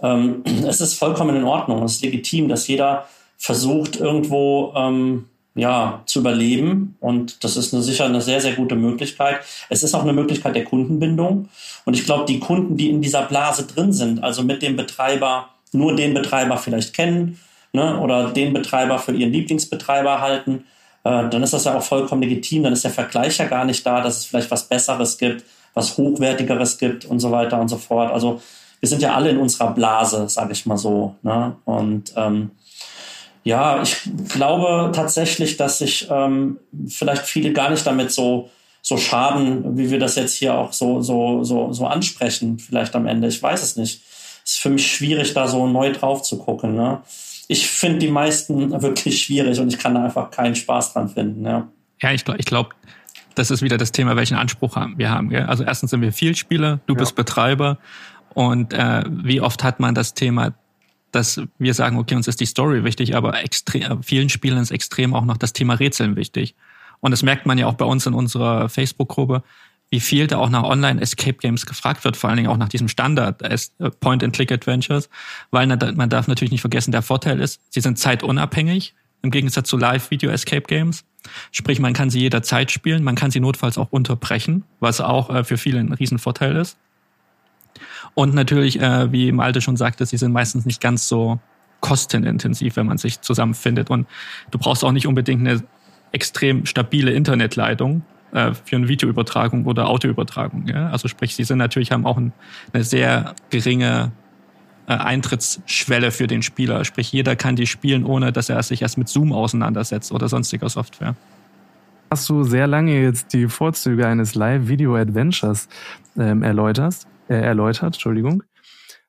Ähm, es ist vollkommen in Ordnung. Es ist legitim, dass jeder versucht, irgendwo ähm, ja, zu überleben. Und das ist eine, sicher eine sehr, sehr gute Möglichkeit. Es ist auch eine Möglichkeit der Kundenbindung. Und ich glaube, die Kunden, die in dieser Blase drin sind, also mit dem Betreiber, nur den Betreiber vielleicht kennen, ne, oder den Betreiber für ihren Lieblingsbetreiber halten, äh, dann ist das ja auch vollkommen legitim. Dann ist der Vergleich ja gar nicht da, dass es vielleicht was Besseres gibt, was Hochwertigeres gibt und so weiter und so fort. Also wir sind ja alle in unserer Blase, sage ich mal so. Ne? Und ähm, ja, ich glaube tatsächlich, dass sich ähm, vielleicht viele gar nicht damit so so schaden, wie wir das jetzt hier auch so so so so ansprechen. Vielleicht am Ende, ich weiß es nicht. Es ist für mich schwierig, da so neu drauf zu gucken. Ne? ich finde die meisten wirklich schwierig und ich kann da einfach keinen Spaß dran finden. Ja, ja ich glaube, ich glaub, das ist wieder das Thema, welchen Anspruch haben wir haben. Gell? Also erstens sind wir Vielspieler, du ja. bist Betreiber und äh, wie oft hat man das Thema, dass wir sagen, okay, uns ist die Story wichtig, aber extrem, vielen Spielern ist extrem auch noch das Thema Rätseln wichtig. Und das merkt man ja auch bei uns in unserer Facebook-Gruppe, wie viel da auch nach Online-Escape-Games gefragt wird, vor allen Dingen auch nach diesem Standard äh, Point-and-Click-Adventures, weil man darf natürlich nicht vergessen, der Vorteil ist, sie sind zeitunabhängig, im Gegensatz zu Live-Video-Escape-Games. Sprich, man kann sie jederzeit spielen, man kann sie notfalls auch unterbrechen, was auch äh, für viele ein Riesenvorteil ist. Und natürlich, äh, wie Malte schon sagte, sie sind meistens nicht ganz so kostenintensiv, wenn man sich zusammenfindet. Und du brauchst auch nicht unbedingt eine extrem stabile Internetleitung äh, für eine Videoübertragung oder Audioübertragung. Ja? Also sprich, sie sind natürlich haben auch ein, eine sehr geringe äh, Eintrittsschwelle für den Spieler. Sprich, jeder kann die spielen, ohne dass er sich erst mit Zoom auseinandersetzt oder sonstiger Software. Hast du sehr lange jetzt die Vorzüge eines Live-Video-Adventures ähm, erläutert, äh, erläutert, Entschuldigung.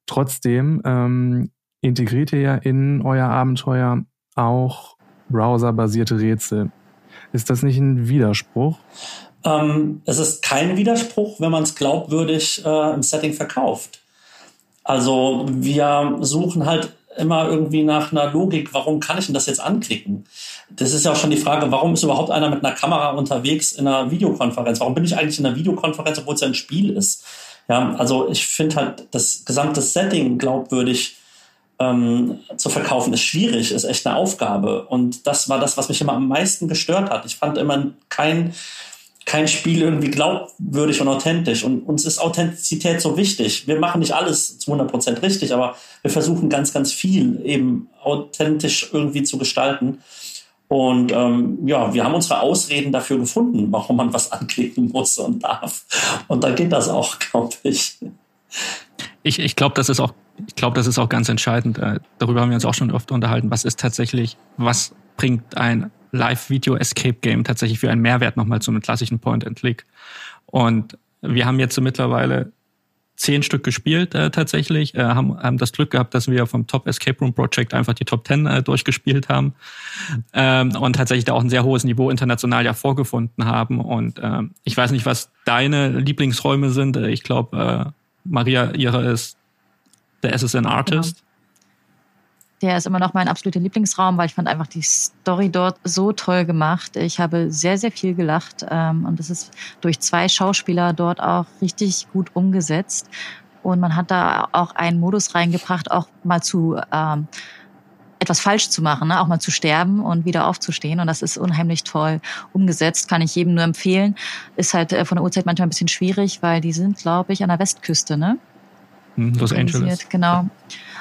Trotzdem ähm, integriert ihr ja in euer Abenteuer auch browserbasierte Rätsel. Ist das nicht ein Widerspruch? Ähm, es ist kein Widerspruch, wenn man es glaubwürdig äh, im Setting verkauft. Also wir suchen halt immer irgendwie nach einer Logik, warum kann ich denn das jetzt anklicken? Das ist ja auch schon die Frage, warum ist überhaupt einer mit einer Kamera unterwegs in einer Videokonferenz? Warum bin ich eigentlich in einer Videokonferenz, obwohl es ja ein Spiel ist? Ja, also ich finde halt das gesamte Setting glaubwürdig ähm, zu verkaufen ist schwierig, ist echt eine Aufgabe. Und das war das, was mich immer am meisten gestört hat. Ich fand immer kein kein Spiel irgendwie glaubwürdig und authentisch. Und uns ist Authentizität so wichtig. Wir machen nicht alles zu 100 Prozent richtig, aber wir versuchen ganz, ganz viel eben authentisch irgendwie zu gestalten. Und ähm, ja, wir haben unsere Ausreden dafür gefunden, warum man was anklicken muss und darf. Und da geht das auch, glaube ich. Ich, ich glaube, das ist auch, das ist auch ganz entscheidend. Äh, darüber haben wir uns auch schon oft unterhalten. Was ist tatsächlich, was bringt ein Live-Video-Escape-Game tatsächlich für einen Mehrwert nochmal zu einem klassischen Point-and-Click. Und wir haben jetzt so mittlerweile zehn Stück gespielt äh, tatsächlich, äh, haben, haben das Glück gehabt, dass wir vom Top Escape Room Project einfach die Top Ten äh, durchgespielt haben ähm, und tatsächlich da auch ein sehr hohes Niveau international ja vorgefunden haben. Und ähm, ich weiß nicht, was deine Lieblingsräume sind. Äh, ich glaube, äh, Maria, ihre ist der SSN Artist. Der ist immer noch mein absoluter Lieblingsraum, weil ich fand einfach die Story dort so toll gemacht. Ich habe sehr, sehr viel gelacht ähm, und es ist durch zwei Schauspieler dort auch richtig gut umgesetzt. Und man hat da auch einen Modus reingebracht, auch mal zu ähm, etwas falsch zu machen, ne? auch mal zu sterben und wieder aufzustehen. Und das ist unheimlich toll umgesetzt, kann ich jedem nur empfehlen. Ist halt äh, von der Uhrzeit manchmal ein bisschen schwierig, weil die sind, glaube ich, an der Westküste, ne? Hm, Los Angeles. Genau.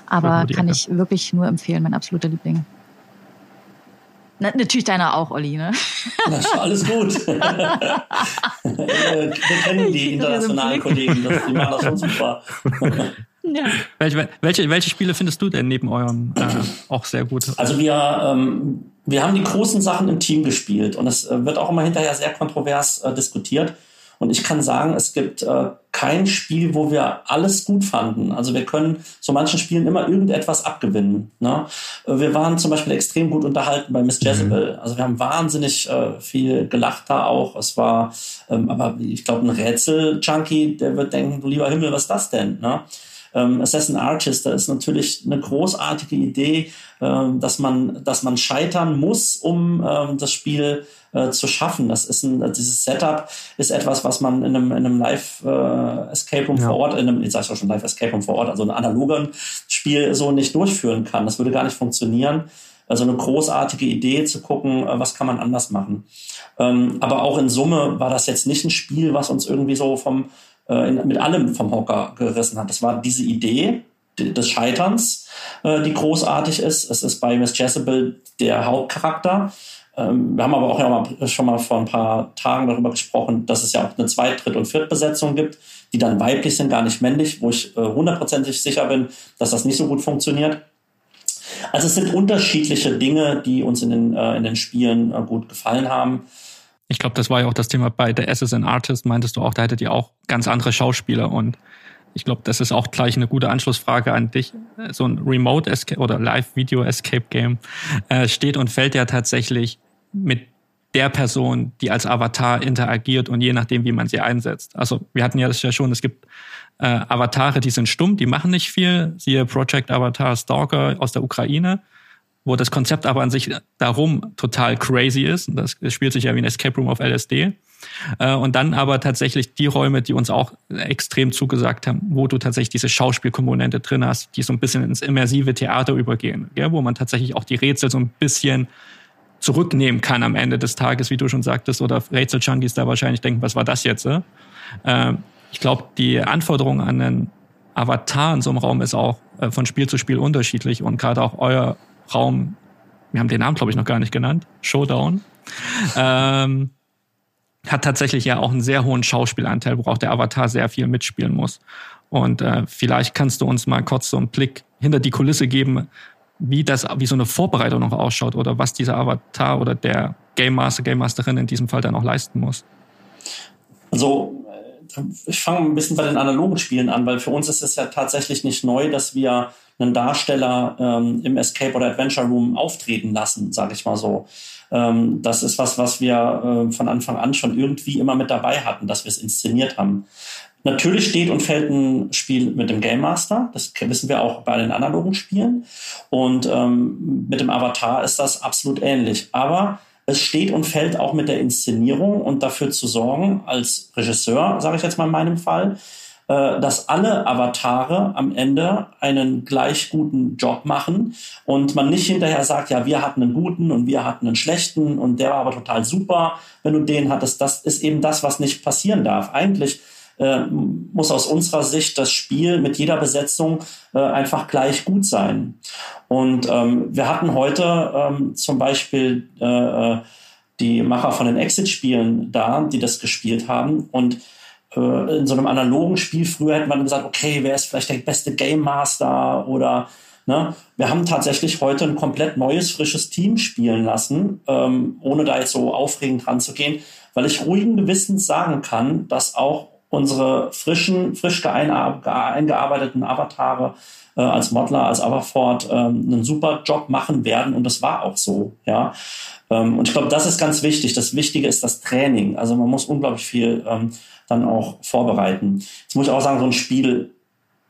Aber kann ich wirklich nur empfehlen, mein absoluter Liebling. Na, natürlich deiner auch, Olli, ne? Das ist alles gut. Wir kennen die internationalen Kollegen, das, die machen das schon super. Ja. Welche, welche, welche Spiele findest du denn neben eurem äh, auch sehr gut? Also wir, ähm, wir haben die großen Sachen im Team gespielt und es äh, wird auch immer hinterher sehr kontrovers äh, diskutiert. Und ich kann sagen, es gibt äh, kein Spiel, wo wir alles gut fanden. Also wir können so manchen Spielen immer irgendetwas abgewinnen. Ne? Äh, wir waren zum Beispiel extrem gut unterhalten bei Miss Jezebel. Mhm. Also wir haben wahnsinnig äh, viel gelacht da auch. Es war, ähm, aber ich glaube, ein Rätsel-Junkie, der wird denken, du lieber Himmel, was ist das denn? Ne? Ähm, Assassin Artist, da ist natürlich eine großartige Idee, dass man, dass man scheitern muss, um ähm, das Spiel äh, zu schaffen. Das ist ein, dieses Setup ist etwas, was man in einem, in einem Live äh, Escape Room ja. vor Ort, in einem, ich sag schon Live Escape Room vor Ort, also ein analogen Spiel so nicht durchführen kann. Das würde gar nicht funktionieren. Also eine großartige Idee zu gucken, äh, was kann man anders machen. Ähm, aber auch in Summe war das jetzt nicht ein Spiel, was uns irgendwie so vom äh, in, mit allem vom Hocker gerissen hat. Das war diese Idee des Scheiterns, äh, die großartig ist. Es ist bei Miss Jezebel der Hauptcharakter. Ähm, wir haben aber auch ja mal, schon mal vor ein paar Tagen darüber gesprochen, dass es ja auch eine Zweit-, Dritt- und Viertbesetzung gibt, die dann weiblich sind, gar nicht männlich, wo ich äh, hundertprozentig sicher bin, dass das nicht so gut funktioniert. Also es sind unterschiedliche Dinge, die uns in den, äh, in den Spielen äh, gut gefallen haben. Ich glaube, das war ja auch das Thema bei der SSN Artist, meintest du auch, da hättet ihr auch ganz andere Schauspieler und ich glaube, das ist auch gleich eine gute Anschlussfrage an dich. So ein Remote Escape oder Live Video Escape Game äh, steht und fällt ja tatsächlich mit der Person, die als Avatar interagiert und je nachdem, wie man sie einsetzt. Also wir hatten ja das ja schon, es gibt äh, Avatare, die sind stumm, die machen nicht viel. Siehe Project Avatar Stalker aus der Ukraine wo das Konzept aber an sich darum total crazy ist. Das, das spielt sich ja wie ein Escape Room auf LSD. Äh, und dann aber tatsächlich die Räume, die uns auch extrem zugesagt haben, wo du tatsächlich diese Schauspielkomponente drin hast, die so ein bisschen ins immersive Theater übergehen, ja, wo man tatsächlich auch die Rätsel so ein bisschen zurücknehmen kann am Ende des Tages, wie du schon sagtest, oder Rätsel-Junkies da wahrscheinlich denken, was war das jetzt? Äh? Ich glaube, die Anforderung an einen Avatar in so einem Raum ist auch äh, von Spiel zu Spiel unterschiedlich und gerade auch euer Raum, wir haben den Namen, glaube ich, noch gar nicht genannt, Showdown, ähm, hat tatsächlich ja auch einen sehr hohen Schauspielanteil, wo auch der Avatar sehr viel mitspielen muss. Und äh, vielleicht kannst du uns mal kurz so einen Blick hinter die Kulisse geben, wie das, wie so eine Vorbereitung noch ausschaut oder was dieser Avatar oder der Game Master, Game Masterin in diesem Fall dann auch leisten muss. Also ich fange ein bisschen bei den analogen Spielen an, weil für uns ist es ja tatsächlich nicht neu, dass wir einen Darsteller ähm, im Escape oder Adventure Room auftreten lassen, sage ich mal so. Ähm, das ist was, was wir äh, von Anfang an schon irgendwie immer mit dabei hatten, dass wir es inszeniert haben. Natürlich steht und fällt ein Spiel mit dem Game Master. Das wissen wir auch bei den analogen Spielen. Und ähm, mit dem Avatar ist das absolut ähnlich. Aber es steht und fällt auch mit der Inszenierung und dafür zu sorgen, als Regisseur, sage ich jetzt mal in meinem Fall, dass alle Avatare am Ende einen gleich guten Job machen und man nicht hinterher sagt, ja, wir hatten einen guten und wir hatten einen schlechten und der war aber total super, wenn du den hattest. Das ist eben das, was nicht passieren darf. Eigentlich äh, muss aus unserer Sicht das Spiel mit jeder Besetzung äh, einfach gleich gut sein. Und ähm, wir hatten heute ähm, zum Beispiel äh, äh, die Macher von den Exit-Spielen da, die das gespielt haben. Und äh, in so einem analogen Spiel früher hätte man gesagt, okay, wer ist vielleicht der beste Game Master oder Ne? Wir haben tatsächlich heute ein komplett neues, frisches Team spielen lassen, ähm, ohne da jetzt so aufregend ranzugehen, weil ich ruhigen Gewissens sagen kann, dass auch unsere frischen, frisch eingearbeiteten Avatare äh, als Modeler, als Aberford ähm, einen super Job machen werden und das war auch so, ja. Ähm, und ich glaube, das ist ganz wichtig. Das Wichtige ist das Training. Also man muss unglaublich viel ähm, dann auch vorbereiten. Jetzt muss ich auch sagen, so ein Spiel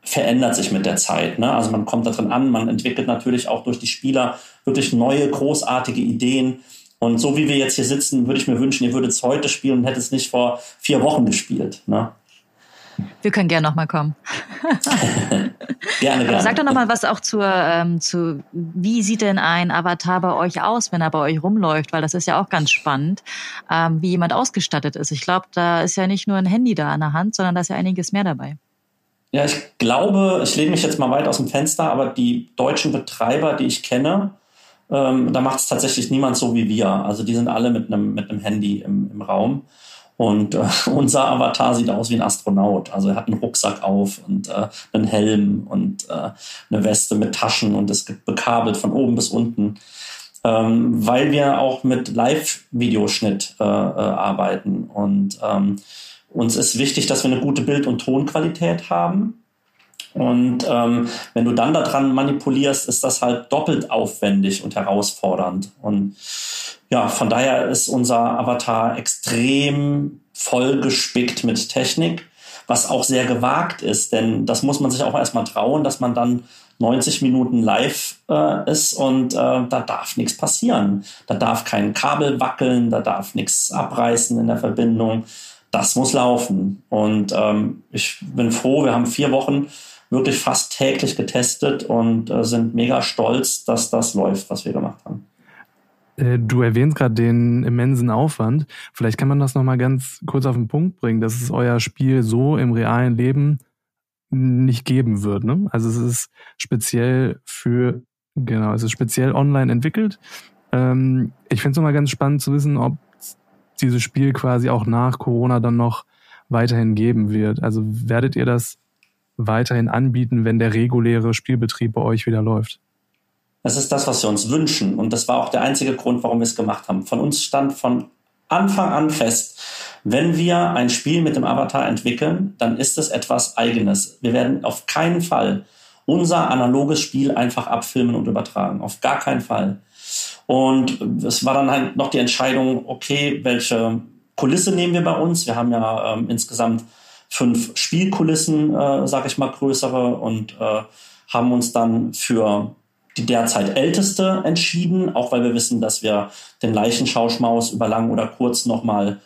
verändert sich mit der Zeit. Ne? Also man kommt da drin an, man entwickelt natürlich auch durch die Spieler wirklich neue, großartige Ideen. Und so wie wir jetzt hier sitzen, würde ich mir wünschen, ihr würdet es heute spielen und hättet es nicht vor vier Wochen gespielt. Ne? Wir können gerne nochmal kommen. gerne, gerne. Sag doch nochmal was auch zur, ähm, zu, wie sieht denn ein Avatar bei euch aus, wenn er bei euch rumläuft? Weil das ist ja auch ganz spannend, ähm, wie jemand ausgestattet ist. Ich glaube, da ist ja nicht nur ein Handy da an der Hand, sondern da ist ja einiges mehr dabei. Ja, ich glaube, ich lehne mich jetzt mal weit aus dem Fenster, aber die deutschen Betreiber, die ich kenne, ähm, da macht es tatsächlich niemand so wie wir. Also die sind alle mit einem mit einem Handy im, im Raum. Und äh, unser Avatar sieht aus wie ein Astronaut. Also er hat einen Rucksack auf und äh, einen Helm und äh, eine Weste mit Taschen und ist bekabelt von oben bis unten. Ähm, weil wir auch mit Live-Videoschnitt äh, äh, arbeiten. Und ähm, uns ist wichtig, dass wir eine gute Bild- und Tonqualität haben. Und ähm, wenn du dann daran manipulierst, ist das halt doppelt aufwendig und herausfordernd. Und ja, von daher ist unser Avatar extrem vollgespickt mit Technik, was auch sehr gewagt ist, denn das muss man sich auch erstmal trauen, dass man dann 90 Minuten live äh, ist und äh, da darf nichts passieren. Da darf kein Kabel wackeln, da darf nichts abreißen in der Verbindung. Das muss laufen. Und ähm, ich bin froh, wir haben vier Wochen wirklich fast täglich getestet und äh, sind mega stolz, dass das läuft, was wir gemacht haben. Äh, du erwähnst gerade den immensen Aufwand. Vielleicht kann man das nochmal ganz kurz auf den Punkt bringen, dass es euer Spiel so im realen Leben nicht geben wird. Ne? Also es ist speziell für, genau, es ist speziell online entwickelt. Ähm, ich finde es nochmal ganz spannend zu wissen, ob dieses Spiel quasi auch nach Corona dann noch weiterhin geben wird. Also werdet ihr das weiterhin anbieten, wenn der reguläre Spielbetrieb bei euch wieder läuft? Das ist das, was wir uns wünschen. Und das war auch der einzige Grund, warum wir es gemacht haben. Von uns stand von Anfang an fest, wenn wir ein Spiel mit dem Avatar entwickeln, dann ist es etwas Eigenes. Wir werden auf keinen Fall unser analoges Spiel einfach abfilmen und übertragen. Auf gar keinen Fall. Und es war dann halt noch die Entscheidung, okay, welche Kulisse nehmen wir bei uns? Wir haben ja ähm, insgesamt fünf Spielkulissen, äh, sage ich mal, größere und äh, haben uns dann für die derzeit älteste entschieden, auch weil wir wissen, dass wir den Leichenschauschmaus über lang oder kurz nochmal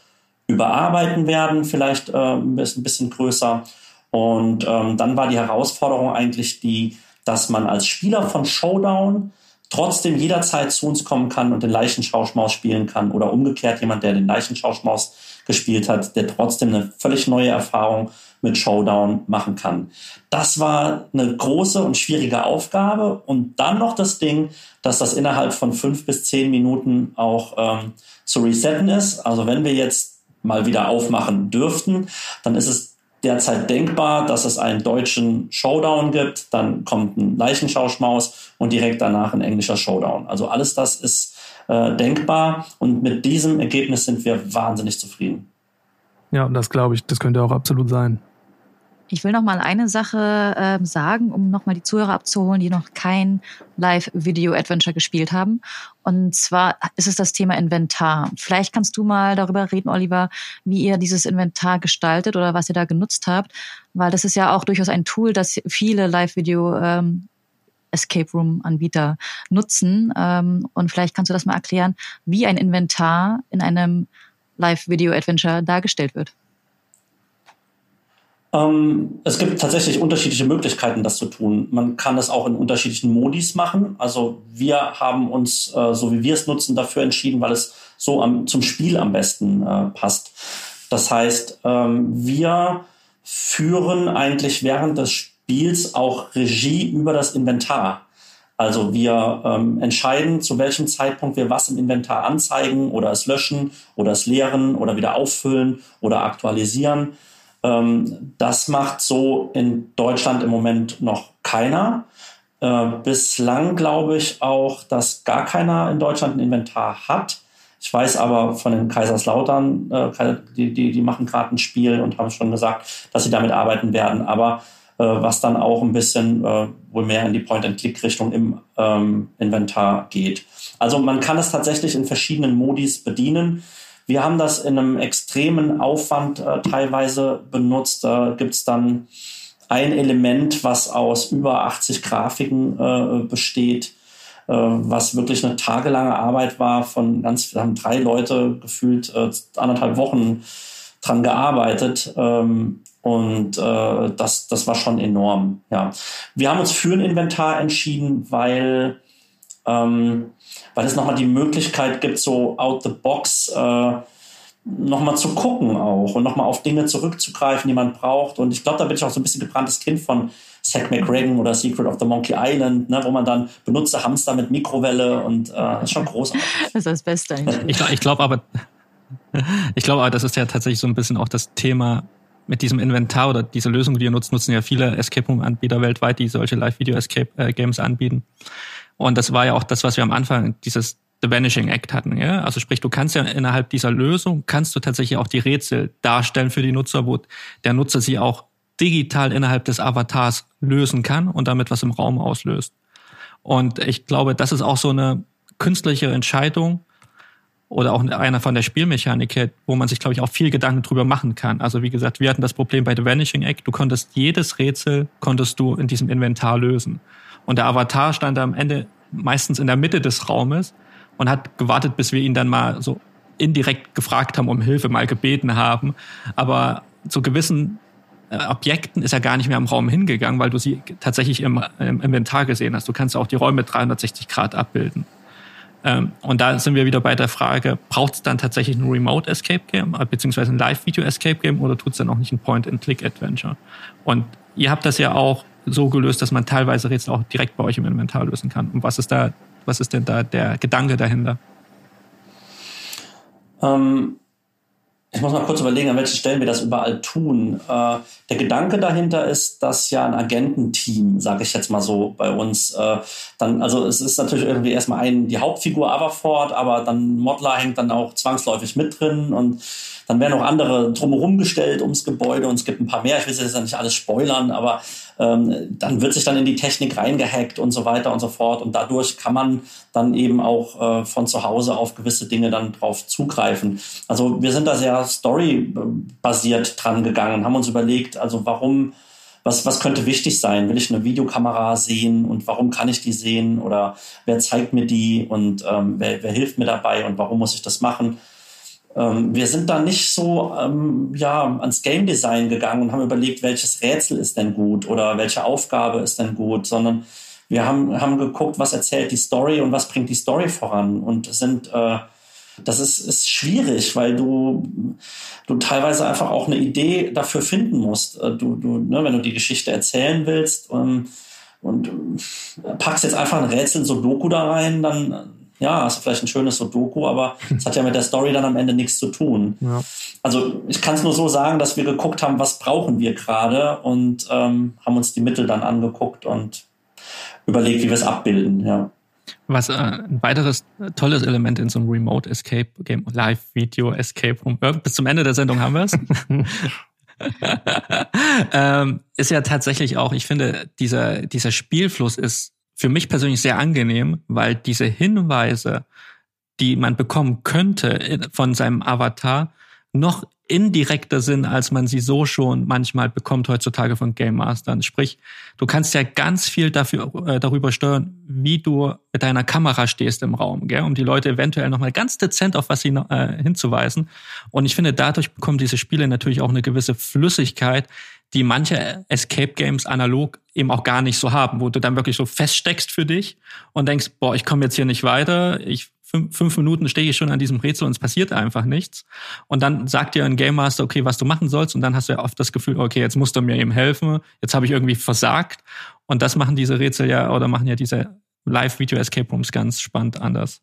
überarbeiten werden, vielleicht äh, ein, bisschen, ein bisschen größer. Und ähm, dann war die Herausforderung eigentlich die, dass man als Spieler von Showdown trotzdem jederzeit zu uns kommen kann und den Leichenschauschmaus spielen kann oder umgekehrt jemand, der den Leichenschauschmaus gespielt hat, der trotzdem eine völlig neue Erfahrung mit Showdown machen kann. Das war eine große und schwierige Aufgabe und dann noch das Ding, dass das innerhalb von fünf bis zehn Minuten auch ähm, zu resetten ist. Also wenn wir jetzt mal wieder aufmachen dürften, dann ist es derzeit denkbar, dass es einen deutschen Showdown gibt, dann kommt ein Leichenschauschmaus und direkt danach ein englischer Showdown. Also alles das ist äh, denkbar und mit diesem Ergebnis sind wir wahnsinnig zufrieden. Ja, das glaube ich, das könnte auch absolut sein. Ich will noch mal eine Sache äh, sagen, um noch mal die Zuhörer abzuholen, die noch kein Live-Video-Adventure gespielt haben. Und zwar ist es das Thema Inventar. Vielleicht kannst du mal darüber reden, Oliver, wie ihr dieses Inventar gestaltet oder was ihr da genutzt habt, weil das ist ja auch durchaus ein Tool, das viele Live-Video ähm, Escape Room Anbieter nutzen. Ähm, und vielleicht kannst du das mal erklären, wie ein Inventar in einem Live-Video-Adventure dargestellt wird. Ähm, es gibt tatsächlich unterschiedliche Möglichkeiten, das zu tun. Man kann es auch in unterschiedlichen Modis machen. Also wir haben uns, äh, so wie wir es nutzen, dafür entschieden, weil es so am, zum Spiel am besten äh, passt. Das heißt, ähm, wir führen eigentlich während des Spiels auch Regie über das Inventar. Also wir ähm, entscheiden, zu welchem Zeitpunkt wir was im Inventar anzeigen oder es löschen oder es leeren oder wieder auffüllen oder aktualisieren. Ähm, das macht so in Deutschland im Moment noch keiner. Äh, bislang glaube ich auch, dass gar keiner in Deutschland ein Inventar hat. Ich weiß aber von den Kaiserslautern, äh, die, die, die machen gerade ein Spiel und haben schon gesagt, dass sie damit arbeiten werden. Aber was dann auch ein bisschen äh, wohl mehr in die Point-and-Click-Richtung im ähm, Inventar geht. Also man kann es tatsächlich in verschiedenen Modis bedienen. Wir haben das in einem extremen Aufwand äh, teilweise benutzt. Da gibt es dann ein Element, was aus über 80 Grafiken äh, besteht, äh, was wirklich eine tagelange Arbeit war von ganz, wir haben drei Leute gefühlt äh, anderthalb Wochen dran gearbeitet. Ähm, und äh, das, das war schon enorm. Ja. Wir haben uns für ein Inventar entschieden, weil ähm, weil es nochmal die Möglichkeit gibt, so out the box äh, nochmal zu gucken auch und nochmal auf Dinge zurückzugreifen, die man braucht. Und ich glaube, da bin ich auch so ein bisschen gebranntes Kind von Zack McRagan oder Secret of the Monkey Island, ne, wo man dann benutzte Hamster mit Mikrowelle und äh, das ist schon großartig. Das ist das Beste eigentlich. Ich, ich glaube aber, ich glaube aber, das ist ja tatsächlich so ein bisschen auch das Thema mit diesem Inventar oder diese Lösung, die ihr nutzt, nutzen ja viele Escape Room Anbieter weltweit, die solche Live-Video Escape äh, anbieten. Und das war ja auch das, was wir am Anfang dieses The Vanishing Act hatten. Ja? Also sprich, du kannst ja innerhalb dieser Lösung, kannst du tatsächlich auch die Rätsel darstellen für die Nutzer, wo der Nutzer sie auch digital innerhalb des Avatars lösen kann und damit was im Raum auslöst. Und ich glaube, das ist auch so eine künstliche Entscheidung oder auch einer von der Spielmechanik her, wo man sich, glaube ich, auch viel Gedanken drüber machen kann. Also wie gesagt, wir hatten das Problem bei The Vanishing Act. Du konntest jedes Rätsel, konntest du in diesem Inventar lösen. Und der Avatar stand am Ende meistens in der Mitte des Raumes und hat gewartet, bis wir ihn dann mal so indirekt gefragt haben, um Hilfe mal gebeten haben. Aber zu gewissen äh, Objekten ist er gar nicht mehr im Raum hingegangen, weil du sie tatsächlich im Inventar gesehen hast. Du kannst auch die Räume 360 Grad abbilden. Ähm, und da sind wir wieder bei der Frage, braucht es dann tatsächlich ein Remote Escape Game, äh, beziehungsweise ein Live-Video Escape Game oder tut es dann auch nicht ein Point-and-Click-Adventure? Und ihr habt das ja auch so gelöst, dass man teilweise Rätsel auch direkt bei euch im Inventar lösen kann. Und was ist da, was ist denn da der Gedanke dahinter? Ähm, ich muss mal kurz überlegen, an welchen Stellen wir das überall tun. Äh, der Gedanke dahinter ist, dass ja ein Agententeam, sage ich jetzt mal so, bei uns äh, dann, also es ist natürlich irgendwie erstmal ein, die Hauptfigur Aberford, aber dann Modler hängt dann auch zwangsläufig mit drin und dann werden auch andere drumherum gestellt ums Gebäude und es gibt ein paar mehr. Ich will jetzt nicht alles spoilern, aber ähm, dann wird sich dann in die Technik reingehackt und so weiter und so fort. Und dadurch kann man dann eben auch äh, von zu Hause auf gewisse Dinge dann drauf zugreifen. Also wir sind da sehr storybasiert dran gegangen, haben uns überlegt, also warum was, was könnte wichtig sein? Will ich eine Videokamera sehen und warum kann ich die sehen? Oder wer zeigt mir die und ähm, wer, wer hilft mir dabei und warum muss ich das machen? Ähm, wir sind da nicht so ähm, ja, ans Game Design gegangen und haben überlegt, welches Rätsel ist denn gut oder welche Aufgabe ist denn gut, sondern wir haben, haben geguckt, was erzählt die Story und was bringt die Story voran und sind äh, das ist, ist schwierig, weil du, du teilweise einfach auch eine Idee dafür finden musst. Äh, du, du, ne, wenn du die Geschichte erzählen willst und, und äh, packst jetzt einfach ein Rätsel so Doku da rein, dann ja, hast du vielleicht ein schönes Sudoku, aber es hat ja mit der Story dann am Ende nichts zu tun. Ja. Also ich kann es nur so sagen, dass wir geguckt haben, was brauchen wir gerade und ähm, haben uns die Mittel dann angeguckt und überlegt, wie wir es abbilden. Ja. Was äh, ein weiteres tolles Element in so einem Remote Escape Game, Live Video Escape Room, bis zum Ende der Sendung haben wir es. ähm, ist ja tatsächlich auch, ich finde, dieser, dieser Spielfluss ist für mich persönlich sehr angenehm, weil diese Hinweise, die man bekommen könnte von seinem Avatar, noch indirekter sind, als man sie so schon manchmal bekommt heutzutage von Game Mastern. Sprich, du kannst ja ganz viel dafür, äh, darüber steuern, wie du mit deiner Kamera stehst im Raum, gell? um die Leute eventuell nochmal ganz dezent auf was hin, äh, hinzuweisen. Und ich finde, dadurch bekommen diese Spiele natürlich auch eine gewisse Flüssigkeit, die manche Escape Games analog eben auch gar nicht so haben, wo du dann wirklich so feststeckst für dich und denkst, boah, ich komme jetzt hier nicht weiter, ich fünf, fünf Minuten stehe ich schon an diesem Rätsel und es passiert einfach nichts. Und dann sagt dir ein Game Master, okay, was du machen sollst und dann hast du ja oft das Gefühl, okay, jetzt musst du mir eben helfen, jetzt habe ich irgendwie versagt. Und das machen diese Rätsel ja oder machen ja diese Live-Video-Escape Rooms ganz spannend anders.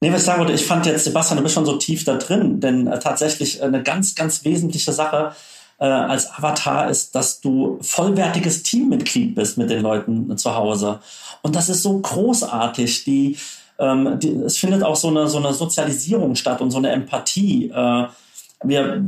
Nee, was ich sagen wollte, ich fand jetzt, Sebastian, du bist schon so tief da drin, denn äh, tatsächlich eine ganz, ganz wesentliche Sache, äh, als Avatar ist, dass du vollwertiges Teammitglied bist mit den Leuten zu Hause. Und das ist so großartig. Die, ähm, die, es findet auch so eine, so eine Sozialisierung statt und so eine Empathie. Äh, wir,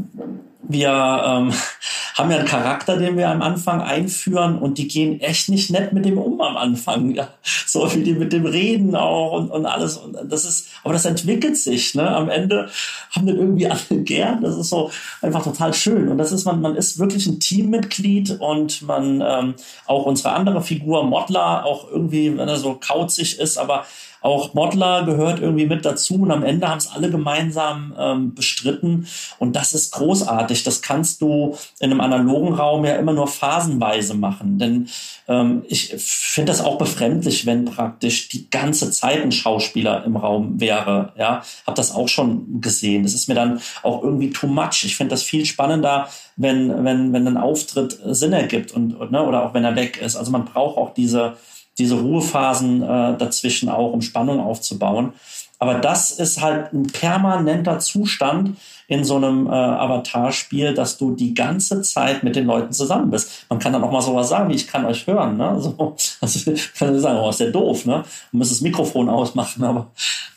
wir ähm, haben ja einen Charakter, den wir am Anfang einführen und die gehen echt nicht nett mit dem um am Anfang. Ja. So wie die mit dem reden auch und, und alles. Und das ist, aber das entwickelt sich. Ne? Am Ende haben wir irgendwie alle gern. Das ist so einfach total schön. Und das ist, man, man ist wirklich ein Teammitglied und man ähm, auch unsere andere Figur, Modler, auch irgendwie, wenn er so kauzig ist, aber auch Modler gehört irgendwie mit dazu und am Ende haben es alle gemeinsam ähm, bestritten und das ist großartig. Das kannst du in einem analogen Raum ja immer nur phasenweise machen, denn ähm, ich finde das auch befremdlich, wenn praktisch die ganze Zeit ein Schauspieler im Raum wäre. Ja, habe das auch schon gesehen. Das ist mir dann auch irgendwie too much. Ich finde das viel spannender, wenn wenn wenn ein Auftritt Sinn ergibt und, und ne, oder auch wenn er weg ist. Also man braucht auch diese diese Ruhephasen äh, dazwischen auch, um Spannung aufzubauen. Aber das ist halt ein permanenter Zustand in so einem äh, Avatar-Spiel, dass du die ganze Zeit mit den Leuten zusammen bist. Man kann dann auch mal sowas sagen, wie ich kann euch hören. Ne? So, also kann ich sagen, oh, ist der doof, ne? Man muss das Mikrofon ausmachen, aber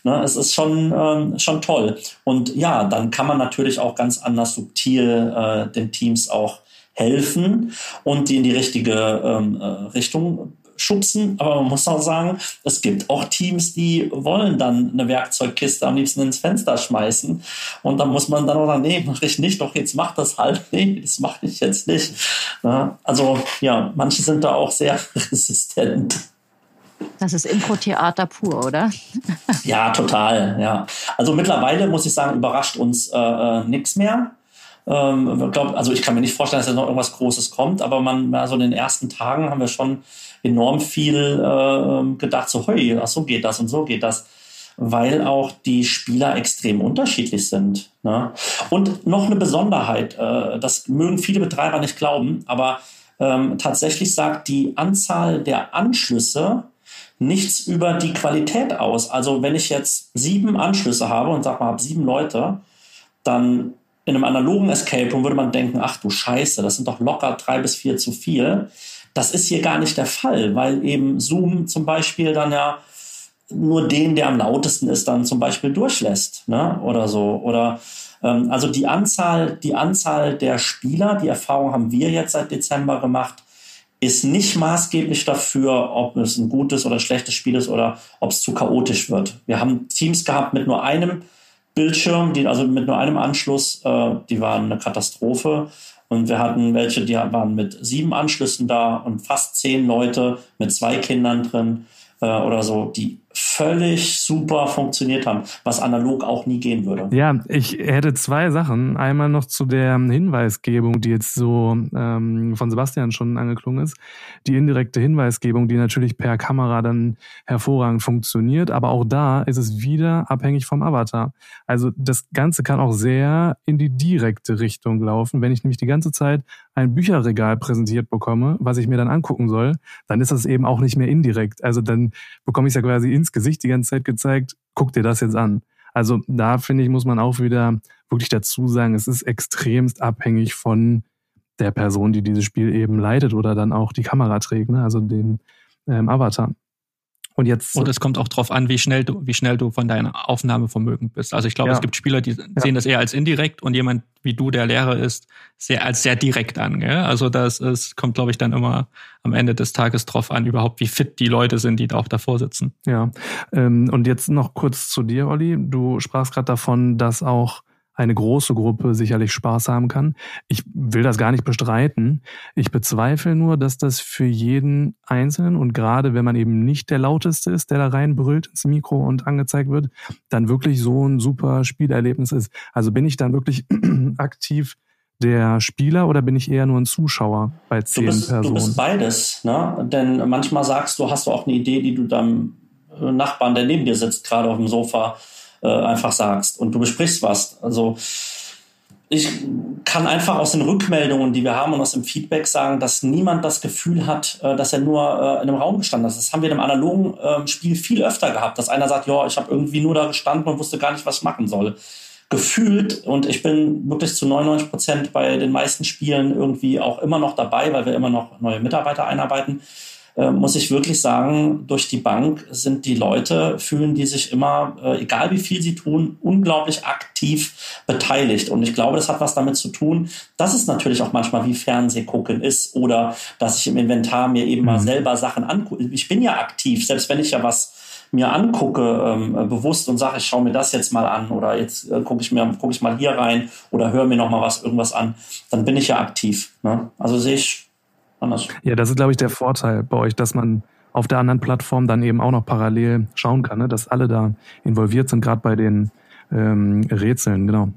ne, es ist schon, ähm, schon toll. Und ja, dann kann man natürlich auch ganz anders subtil äh, den Teams auch helfen und die in die richtige ähm, äh, Richtung schubsen, aber man muss auch sagen, es gibt auch Teams, die wollen dann eine Werkzeugkiste am liebsten ins Fenster schmeißen und dann muss man dann auch sagen, nee, mach ich nicht, doch jetzt mach das halt, nee, das mache ich jetzt nicht. Ja, also ja, manche sind da auch sehr resistent. Das ist Impro-Theater pur, oder? ja, total, ja. Also mittlerweile muss ich sagen, überrascht uns äh, äh nichts mehr. Ähm, glaub, also ich kann mir nicht vorstellen, dass da noch irgendwas Großes kommt, aber man, also in den ersten Tagen haben wir schon enorm viel äh, gedacht, so, hey, ach, so geht das und so geht das. Weil auch die Spieler extrem unterschiedlich sind. Ne? Und noch eine Besonderheit, äh, das mögen viele Betreiber nicht glauben, aber ähm, tatsächlich sagt die Anzahl der Anschlüsse nichts über die Qualität aus. Also wenn ich jetzt sieben Anschlüsse habe und sag mal, habe sieben Leute, dann in einem analogen Escape Room würde man denken, ach du Scheiße, das sind doch locker drei bis vier zu viel. Das ist hier gar nicht der Fall, weil eben Zoom zum Beispiel dann ja nur den, der am lautesten ist, dann zum Beispiel durchlässt, ne? Oder so. Oder ähm, also die Anzahl, die Anzahl der Spieler, die Erfahrung haben wir jetzt seit Dezember gemacht, ist nicht maßgeblich dafür, ob es ein gutes oder schlechtes Spiel ist oder ob es zu chaotisch wird. Wir haben Teams gehabt mit nur einem Bildschirm, die, also mit nur einem Anschluss, äh, die waren eine Katastrophe. Und wir hatten welche, die waren mit sieben Anschlüssen da und fast zehn Leute mit zwei Kindern drin äh, oder so, die völlig super funktioniert haben, was analog auch nie gehen würde. Ja, ich hätte zwei Sachen. Einmal noch zu der Hinweisgebung, die jetzt so ähm, von Sebastian schon angeklungen ist. Die indirekte Hinweisgebung, die natürlich per Kamera dann hervorragend funktioniert, aber auch da ist es wieder abhängig vom Avatar. Also das Ganze kann auch sehr in die direkte Richtung laufen. Wenn ich nämlich die ganze Zeit ein Bücherregal präsentiert bekomme, was ich mir dann angucken soll, dann ist das eben auch nicht mehr indirekt. Also dann bekomme ich es ja quasi ins Gesicht die ganze Zeit gezeigt, guck dir das jetzt an. Also da finde ich, muss man auch wieder wirklich dazu sagen, es ist extremst abhängig von der Person, die dieses Spiel eben leitet oder dann auch die Kamera trägt, ne? also den ähm, Avatar. Und jetzt. Und es kommt auch drauf an, wie schnell du, wie schnell du von deinem Aufnahmevermögen bist. Also ich glaube, ja. es gibt Spieler, die sehen ja. das eher als indirekt und jemand wie du, der Lehrer ist, sehr als sehr direkt an. Gell? Also das ist, kommt, glaube ich, dann immer am Ende des Tages drauf an, überhaupt wie fit die Leute sind, die da auch davor sitzen. Ja. Ähm, und jetzt noch kurz zu dir, Olli. Du sprachst gerade davon, dass auch eine große Gruppe sicherlich Spaß haben kann. Ich will das gar nicht bestreiten. Ich bezweifle nur, dass das für jeden Einzelnen und gerade wenn man eben nicht der lauteste ist, der da reinbrüllt ins Mikro und angezeigt wird, dann wirklich so ein super Spielerlebnis ist. Also bin ich dann wirklich aktiv der Spieler oder bin ich eher nur ein Zuschauer bei zehn du bist, Personen? Du bist beides, ne? Denn manchmal sagst du, hast du auch eine Idee, die du deinem Nachbarn, der neben dir sitzt, gerade auf dem Sofa, äh, einfach sagst und du besprichst was. Also ich kann einfach aus den Rückmeldungen, die wir haben und aus dem Feedback sagen, dass niemand das Gefühl hat, äh, dass er nur äh, in einem Raum gestanden ist. Das haben wir einem analogen ähm, Spiel viel öfter gehabt, dass einer sagt, ja, ich habe irgendwie nur da gestanden und wusste gar nicht, was ich machen soll. Gefühlt, und ich bin wirklich zu 99 Prozent bei den meisten Spielen irgendwie auch immer noch dabei, weil wir immer noch neue Mitarbeiter einarbeiten, äh, muss ich wirklich sagen, durch die Bank sind die Leute, fühlen die sich immer, äh, egal wie viel sie tun, unglaublich aktiv beteiligt. Und ich glaube, das hat was damit zu tun, dass es natürlich auch manchmal wie Fernsehgucken ist oder dass ich im Inventar mir eben mhm. mal selber Sachen angucke. Ich bin ja aktiv, selbst wenn ich ja was mir angucke, ähm, bewusst und sage, ich schaue mir das jetzt mal an oder jetzt äh, gucke ich mir gucke ich mal hier rein oder höre mir noch mal was irgendwas an, dann bin ich ja aktiv. Ne? Also sehe ich anders. Ja, das ist, glaube ich, der Vorteil bei euch, dass man auf der anderen Plattform dann eben auch noch parallel schauen kann, ne? dass alle da involviert sind, gerade bei den ähm, Rätseln, genau.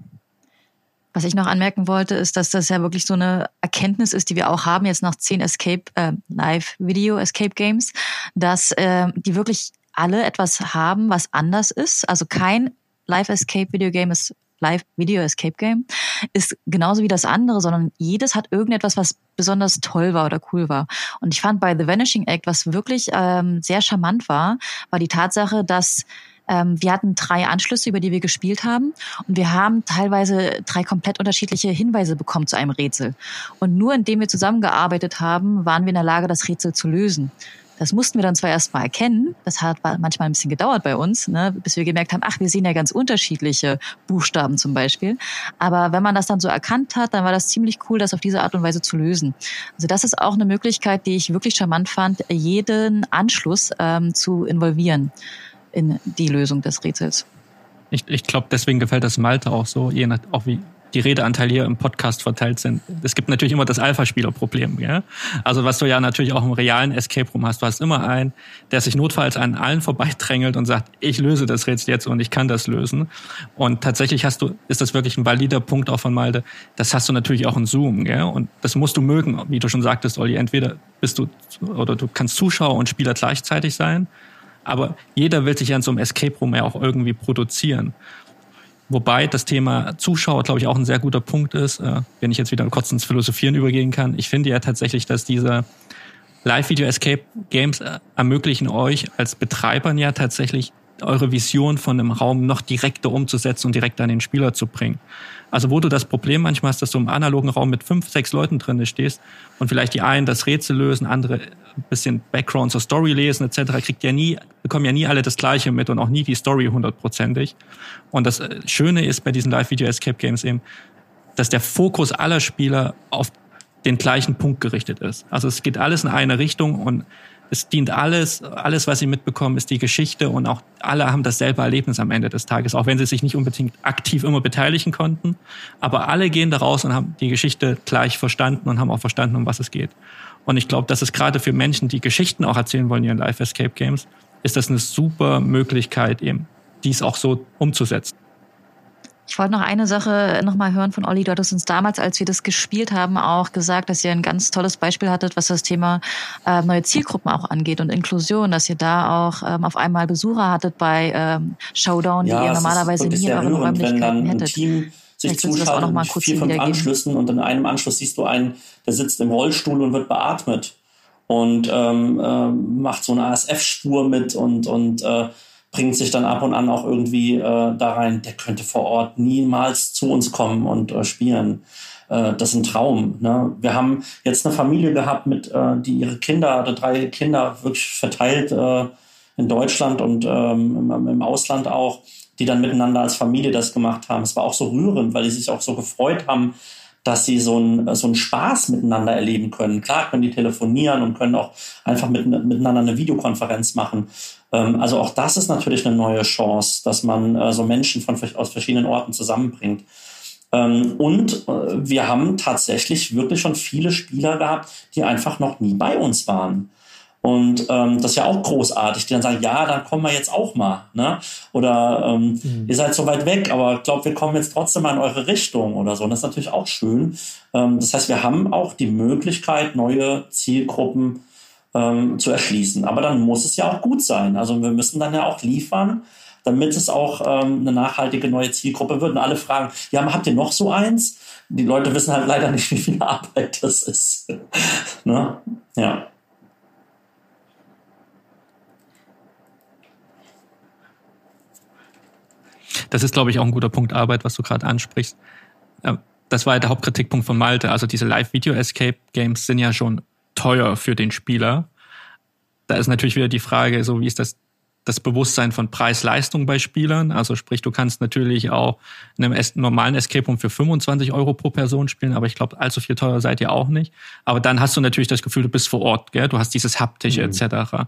Was ich noch anmerken wollte, ist, dass das ja wirklich so eine Erkenntnis ist, die wir auch haben jetzt nach zehn Escape äh, Live Video Escape Games, dass äh, die wirklich alle etwas haben, was anders ist. Also kein Live Escape Video Game ist Live Video Escape Game ist genauso wie das andere, sondern jedes hat irgendetwas, was besonders toll war oder cool war. Und ich fand bei The Vanishing Act, was wirklich ähm, sehr charmant war, war die Tatsache, dass ähm, wir hatten drei Anschlüsse, über die wir gespielt haben. Und wir haben teilweise drei komplett unterschiedliche Hinweise bekommen zu einem Rätsel. Und nur indem wir zusammengearbeitet haben, waren wir in der Lage, das Rätsel zu lösen. Das mussten wir dann zwar erstmal erkennen, das hat manchmal ein bisschen gedauert bei uns, ne, bis wir gemerkt haben, ach, wir sehen ja ganz unterschiedliche Buchstaben zum Beispiel. Aber wenn man das dann so erkannt hat, dann war das ziemlich cool, das auf diese Art und Weise zu lösen. Also das ist auch eine Möglichkeit, die ich wirklich charmant fand, jeden Anschluss ähm, zu involvieren in die Lösung des Rätsels. Ich, ich glaube, deswegen gefällt das Malte auch so, je nach, auch wie, die Redeanteile hier im Podcast verteilt sind. Es gibt natürlich immer das Alpha-Spieler-Problem. Ja? Also was du ja natürlich auch im realen Escape Room hast. Du hast immer einen, der sich notfalls an allen vorbeidrängelt und sagt, ich löse das Rätsel jetzt und ich kann das lösen. Und tatsächlich hast du, ist das wirklich ein valider Punkt auch von Malte, das hast du natürlich auch in Zoom. Gell? Und das musst du mögen, wie du schon sagtest, Olli. Entweder bist du, oder du kannst Zuschauer und Spieler gleichzeitig sein. Aber jeder will sich ja in so einem Escape Room ja auch irgendwie produzieren. Wobei das Thema Zuschauer, glaube ich, auch ein sehr guter Punkt ist, äh, wenn ich jetzt wieder kurz ins Philosophieren übergehen kann. Ich finde ja tatsächlich, dass diese Live-Video Escape Games äh, ermöglichen euch als Betreibern ja tatsächlich eure Vision von einem Raum noch direkter umzusetzen und direkt an den Spieler zu bringen. Also wo du das Problem manchmal hast, dass du im analogen Raum mit fünf, sechs Leuten drin stehst und vielleicht die einen das Rätsel lösen, andere ein bisschen Background zur Story lesen etc., kriegt ja nie, bekommen ja nie alle das Gleiche mit und auch nie die Story hundertprozentig. Und das äh, Schöne ist bei diesen Live-Video-Escape-Games eben, dass der Fokus aller Spieler auf den gleichen Punkt gerichtet ist. Also es geht alles in eine Richtung und es dient alles, alles, was sie mitbekommen, ist die Geschichte und auch alle haben dasselbe Erlebnis am Ende des Tages, auch wenn sie sich nicht unbedingt aktiv immer beteiligen konnten. Aber alle gehen da raus und haben die Geschichte gleich verstanden und haben auch verstanden, um was es geht. Und ich glaube, dass es gerade für Menschen, die Geschichten auch erzählen wollen in ihren Live Escape Games, ist das eine super Möglichkeit, eben dies auch so umzusetzen. Ich wollte noch eine Sache nochmal hören von Olli. Du hattest uns damals, als wir das gespielt haben, auch gesagt, dass ihr ein ganz tolles Beispiel hattet, was das Thema äh, neue Zielgruppen auch angeht und Inklusion, dass ihr da auch ähm, auf einmal Besucher hattet bei ähm, Showdown, ja, die ihr normalerweise nie in euren Räumlichkeiten hättet. Sich zuschaltet mit vier, fünf Anschlüssen und in einem Anschluss siehst du einen, der sitzt im Rollstuhl und wird beatmet und ähm, äh, macht so eine ASF-Spur mit und, und äh, bringt sich dann ab und an auch irgendwie äh, da rein, der könnte vor Ort niemals zu uns kommen und äh, spielen. Äh, das ist ein Traum. Ne? Wir haben jetzt eine Familie gehabt, mit, äh, die ihre Kinder, oder drei Kinder wirklich verteilt äh, in Deutschland und ähm, im, im Ausland auch, die dann miteinander als Familie das gemacht haben. Es war auch so rührend, weil die sich auch so gefreut haben, dass sie so einen so einen Spaß miteinander erleben können. Klar können die telefonieren und können auch einfach mit, miteinander eine Videokonferenz machen. Ähm, also auch das ist natürlich eine neue Chance, dass man äh, so Menschen von, aus verschiedenen Orten zusammenbringt. Ähm, und äh, wir haben tatsächlich wirklich schon viele Spieler gehabt, die einfach noch nie bei uns waren. Und ähm, das ist ja auch großartig, die dann sagen, ja, dann kommen wir jetzt auch mal. Ne? Oder ähm, mhm. ihr seid so weit weg, aber ich glaube, wir kommen jetzt trotzdem mal in eure Richtung oder so. Und das ist natürlich auch schön. Ähm, das heißt, wir haben auch die Möglichkeit, neue Zielgruppen ähm, zu erschließen. Aber dann muss es ja auch gut sein. Also wir müssen dann ja auch liefern, damit es auch ähm, eine nachhaltige neue Zielgruppe wird. Und alle fragen, ja, habt ihr noch so eins? Die Leute wissen halt leider nicht, wie viel Arbeit das ist. ne? Ja. Das ist, glaube ich, auch ein guter Punkt Arbeit, was du gerade ansprichst. Das war der Hauptkritikpunkt von Malte. Also diese Live-Video-Escape-Games sind ja schon teuer für den Spieler. Da ist natürlich wieder die Frage, so wie ist das das Bewusstsein von Preis-Leistung bei Spielern. Also sprich, du kannst natürlich auch in einem normalen Escape Room für 25 Euro pro Person spielen, aber ich glaube, allzu viel teurer seid ihr auch nicht. Aber dann hast du natürlich das Gefühl, du bist vor Ort, gell? du hast dieses Haptische mhm. etc.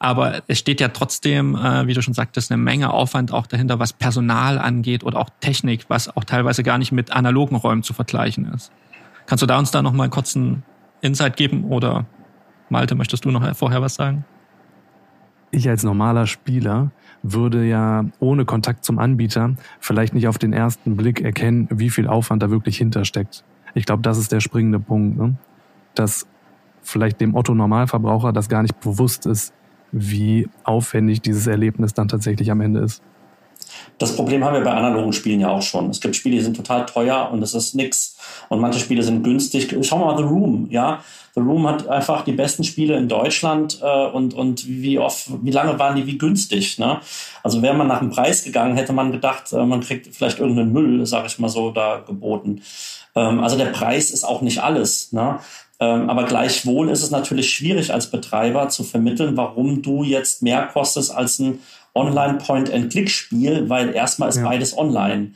Aber es steht ja trotzdem, äh, wie du schon sagtest, eine Menge Aufwand auch dahinter, was Personal angeht oder auch Technik, was auch teilweise gar nicht mit analogen Räumen zu vergleichen ist. Kannst du da uns da noch mal einen kurzen Insight geben oder Malte, möchtest du noch vorher was sagen? Ich als normaler Spieler würde ja ohne Kontakt zum Anbieter vielleicht nicht auf den ersten Blick erkennen, wie viel Aufwand da wirklich hintersteckt. Ich glaube, das ist der springende Punkt, ne? dass vielleicht dem Otto Normalverbraucher das gar nicht bewusst ist, wie aufwendig dieses Erlebnis dann tatsächlich am Ende ist. Das Problem haben wir bei analogen Spielen ja auch schon. Es gibt Spiele, die sind total teuer und es ist nix. Und manche Spiele sind günstig. Schau mal The Room, ja. The Room hat einfach die besten Spiele in Deutschland äh, und, und wie oft, wie lange waren die wie günstig, ne? Also wäre man nach dem Preis gegangen, hätte man gedacht, äh, man kriegt vielleicht irgendeinen Müll, sage ich mal so, da geboten. Ähm, also der Preis ist auch nicht alles, ne? Ähm, aber gleichwohl ist es natürlich schwierig als Betreiber zu vermitteln, warum du jetzt mehr kostest als ein Online-Point-and-Click-Spiel, weil erstmal ist ja. beides online.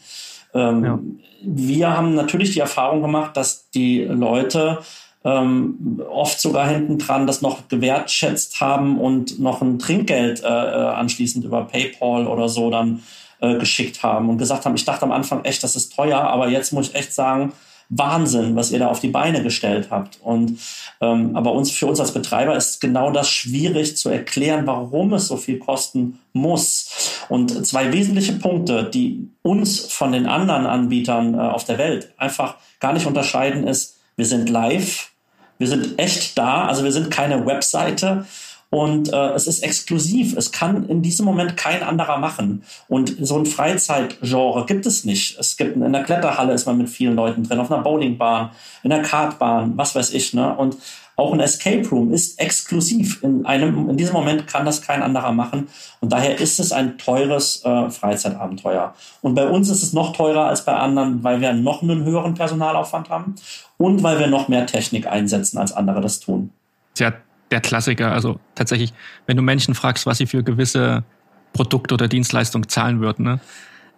Ähm, ja. Wir haben natürlich die Erfahrung gemacht, dass die Leute ähm, oft sogar hinten dran das noch gewertschätzt haben und noch ein Trinkgeld äh, äh, anschließend über PayPal oder so dann äh, geschickt haben und gesagt haben, ich dachte am Anfang echt, das ist teuer, aber jetzt muss ich echt sagen, Wahnsinn, was ihr da auf die Beine gestellt habt. Und ähm, aber uns für uns als Betreiber ist genau das schwierig zu erklären, warum es so viel kosten muss. Und zwei wesentliche Punkte, die uns von den anderen Anbietern äh, auf der Welt einfach gar nicht unterscheiden, ist, wir sind live, wir sind echt da, also wir sind keine Webseite, und äh, es ist exklusiv. Es kann in diesem Moment kein anderer machen. Und so ein Freizeitgenre gibt es nicht. Es gibt in der Kletterhalle ist man mit vielen Leuten drin, auf einer Bowlingbahn, in der Kartbahn, was weiß ich. Ne? Und auch ein Escape Room ist exklusiv. In einem, in diesem Moment kann das kein anderer machen. Und daher ist es ein teures äh, Freizeitabenteuer. Und bei uns ist es noch teurer als bei anderen, weil wir noch einen höheren Personalaufwand haben und weil wir noch mehr Technik einsetzen, als andere das tun. Ja, der Klassiker. Also tatsächlich, wenn du Menschen fragst, was sie für gewisse Produkte oder Dienstleistungen zahlen würden, ne?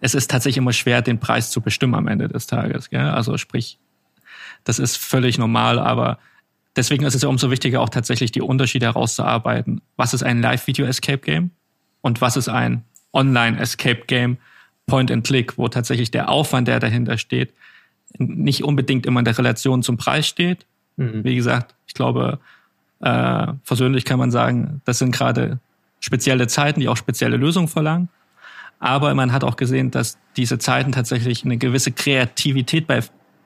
es ist tatsächlich immer schwer, den Preis zu bestimmen am Ende des Tages. Gell? Also sprich, das ist völlig normal, aber deswegen ist es ja umso wichtiger, auch tatsächlich die Unterschiede herauszuarbeiten. Was ist ein Live-Video-Escape-Game und was ist ein Online-Escape-Game, Point-and-Click, wo tatsächlich der Aufwand, der dahinter steht, nicht unbedingt immer in der Relation zum Preis steht. Mhm. Wie gesagt, ich glaube, äh, versöhnlich kann man sagen, das sind gerade spezielle Zeiten, die auch spezielle Lösungen verlangen. Aber man hat auch gesehen, dass diese Zeiten tatsächlich eine gewisse Kreativität bei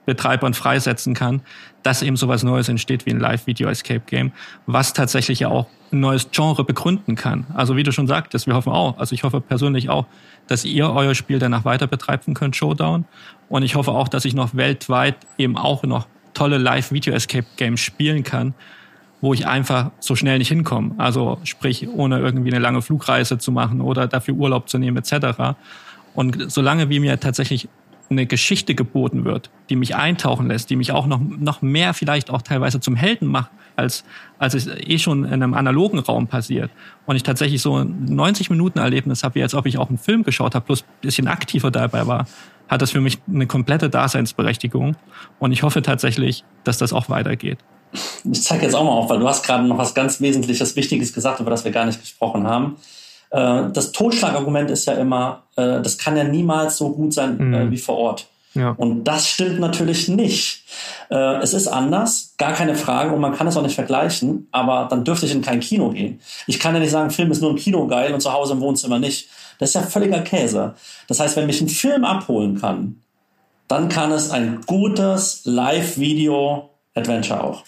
Betreibern freisetzen kann, dass eben sowas Neues entsteht wie ein Live-Video-Escape-Game, was tatsächlich ja auch ein neues Genre begründen kann. Also wie du schon sagtest, wir hoffen auch, also ich hoffe persönlich auch, dass ihr euer Spiel danach weiter betreiben könnt, Showdown. Und ich hoffe auch, dass ich noch weltweit eben auch noch tolle Live-Video-Escape-Games spielen kann, wo ich einfach so schnell nicht hinkomme. Also sprich, ohne irgendwie eine lange Flugreise zu machen oder dafür Urlaub zu nehmen etc. Und solange wie mir tatsächlich eine Geschichte geboten wird, die mich eintauchen lässt, die mich auch noch, noch mehr vielleicht auch teilweise zum Helden macht, als, als es eh schon in einem analogen Raum passiert. Und ich tatsächlich so ein 90 Minuten Erlebnis habe, wie als ob ich auch einen Film geschaut habe, plus ein bisschen aktiver dabei war, hat das für mich eine komplette Daseinsberechtigung. Und ich hoffe tatsächlich, dass das auch weitergeht. Ich zeige jetzt auch mal auf, weil du hast gerade noch was ganz Wesentliches, Wichtiges gesagt, über das wir gar nicht gesprochen haben. Äh, das Totschlagargument ist ja immer, äh, das kann ja niemals so gut sein mhm. Äh, wie vor Ort. Ja. Und das stimmt natürlich nicht. es ist anders, gar keine Frage, und man kann es auch nicht vergleichen, aber dann dürfte ich in kein Kino gehen. Ich kann ja nicht sagen, Film ist nur im Kino geil und zu Hause im Wohnzimmer nicht. Das ist ja völliger Käse. Das heißt, wenn mich ein Film abholen kann, dann kann es ein gutes Live-Video-Adventure auch.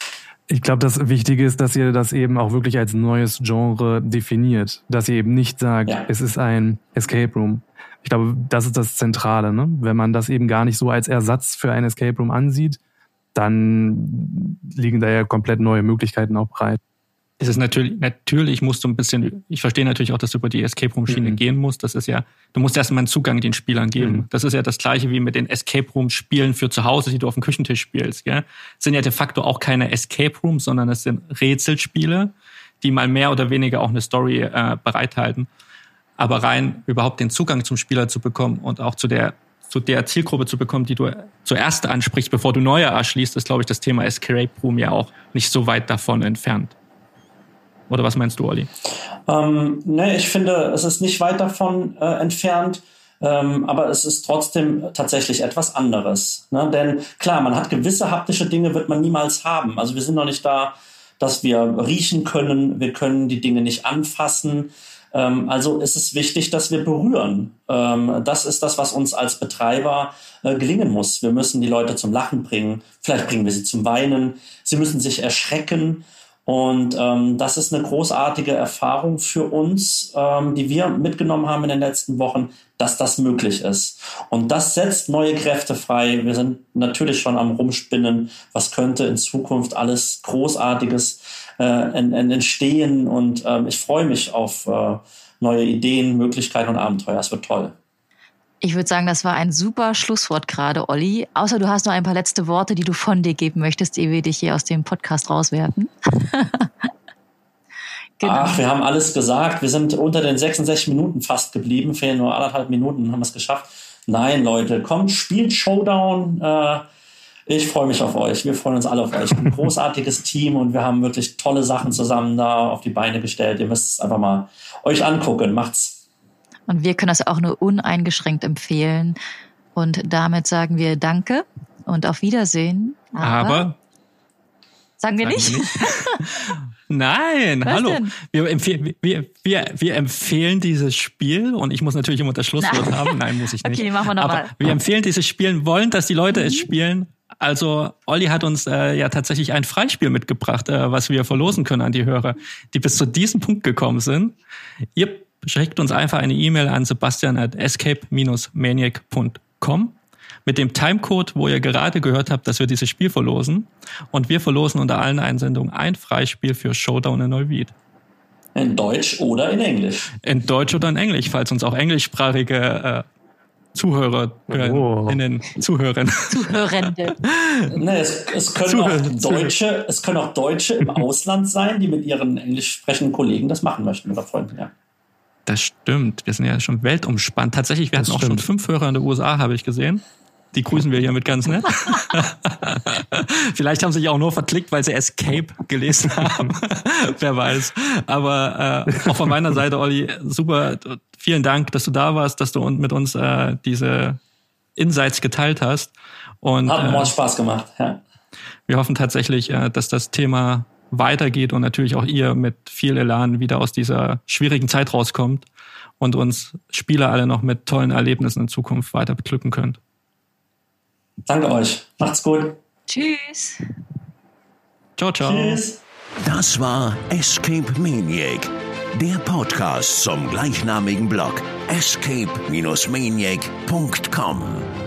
Ich glaube, das Wichtige ist, dass ihr das eben auch wirklich als neues Genre definiert. Dass ihr eben nicht sagt, ja. es ist ein Escape Room. Ich glaube, das ist das Zentrale. Ne? Wenn man das eben gar nicht so als Ersatz für ein Escape Room ansieht, dann liegen da ja komplett neue Möglichkeiten auch es ist natürlich, natürlich musst du ein bisschen, ich verstehe natürlich auch, dass du über die Escape Room Schiene mhm. gehen musst. Das ist ja, du musst erstmal einen Zugang den Spielern geben. Mhm. Das ist ja das gleiche wie mit den Escape Room Spielen für zu Hause, die du auf dem Küchentisch spielst, gell? Das sind ja de facto auch keine Escape Rooms, sondern es sind Rätselspiele, die mal mehr oder weniger auch eine Story äh, bereithalten. Aber rein überhaupt den Zugang zum Spieler zu bekommen und auch zu der zu der Zielgruppe zu bekommen, die du zuerst ansprichst, bevor du neue erschließt, ist, glaube ich, das Thema Escape Room ja auch nicht so weit davon entfernt. Oder was meinst du, Olli? Ähm, ne, ich finde, es ist nicht weit davon äh, entfernt. Ähm, aber es ist trotzdem tatsächlich etwas anderes. Ne? Denn klar, man hat gewisse haptische Dinge, wird man niemals haben. Also wir sind noch nicht da, dass wir riechen können, wir können die Dinge nicht anfassen. Ähm, also ist es wichtig, dass wir berühren. Ähm, das ist das, was uns als Betreiber äh, gelingen muss. Wir müssen die Leute zum Lachen bringen, vielleicht bringen wir sie zum Weinen, sie müssen sich erschrecken. Und ähm, das ist eine großartige Erfahrung für uns, ähm, die wir mitgenommen haben in den letzten Wochen, dass das möglich ist. Und das setzt neue Kräfte frei. Wir sind natürlich schon am Rumspinnen, was könnte in Zukunft alles Großartiges äh, entstehen. Und äh, ich freue mich auf äh, neue Ideen, Möglichkeiten und Abenteuer. Es wird toll. Ich würde sagen, das war ein super Schlusswort gerade, Olli. Außer du hast noch ein paar letzte Worte, die du von dir geben möchtest, ehe wir dich hier aus dem Podcast rauswerfen. genau. Ach, wir haben alles gesagt. Wir sind unter den 66 Minuten fast geblieben. Fehlen nur anderthalb Minuten, haben wir es geschafft. Nein, Leute, kommt, spielt Showdown. Äh, ich freue mich auf euch. Wir freuen uns alle auf euch. Ein großartiges Team und wir haben wirklich tolle Sachen zusammen da auf die Beine gestellt. Ihr müsst es einfach mal euch angucken. Macht's und wir können das auch nur uneingeschränkt empfehlen. Und damit sagen wir Danke und auf Wiedersehen. Aber, Aber sagen wir sagen nicht. Wir nicht. Nein, Was hallo. Wir, empfehlen, wir, wir, wir empfehlen dieses Spiel und ich muss natürlich immer das Schlusswort haben. Nein, muss ich nicht. Okay, machen wir nochmal. Wir empfehlen dieses Spiel, wollen, dass die Leute mhm. es spielen. Also Olli hat uns äh, ja tatsächlich ein Freispiel mitgebracht, äh, was wir verlosen können an die Hörer, die bis zu diesem Punkt gekommen sind. Ihr schickt uns einfach eine E-Mail an sebastian at escape-maniac.com mit dem Timecode, wo ihr gerade gehört habt, dass wir dieses Spiel verlosen. Und wir verlosen unter allen Einsendungen ein Freispiel für Showdown in Neuwied. In Deutsch oder in Englisch? In Deutsch oder in Englisch, falls uns auch englischsprachige äh, Zuhörer oh. in Zuhören. Zuhörende. nee, es, es, können Zuhör, auch Deutsche, es können auch Deutsche im Ausland sein, die mit ihren englisch sprechenden Kollegen das machen möchten oder Freunden, ja. Das stimmt. Wir sind ja schon weltumspannt. Tatsächlich, wir das hatten stimmt. auch schon fünf Hörer in den USA, habe ich gesehen, Die grüßen wir hiermit ganz nett. Vielleicht haben sie sich auch nur verklickt, weil sie Escape gelesen haben. Wer weiß. Aber äh, auch von meiner Seite, Olli, super. Vielen Dank, dass du da warst, dass du mit uns äh, diese Insights geteilt hast. Und, Hat mir äh, Spaß gemacht, ja. Wir hoffen tatsächlich, äh, dass das Thema weitergeht und natürlich auch ihr mit viel Elan wieder aus dieser schwierigen Zeit rauskommt und uns Spieler alle noch mit tollen Erlebnissen in Zukunft weiter beglücken könnt. Danke euch. Macht's gut. Tschüss. Ciao, ciao. Tschüss. Das war Escape Maniac, der Podcast zum gleichnamigen Blog escape-maniac.com.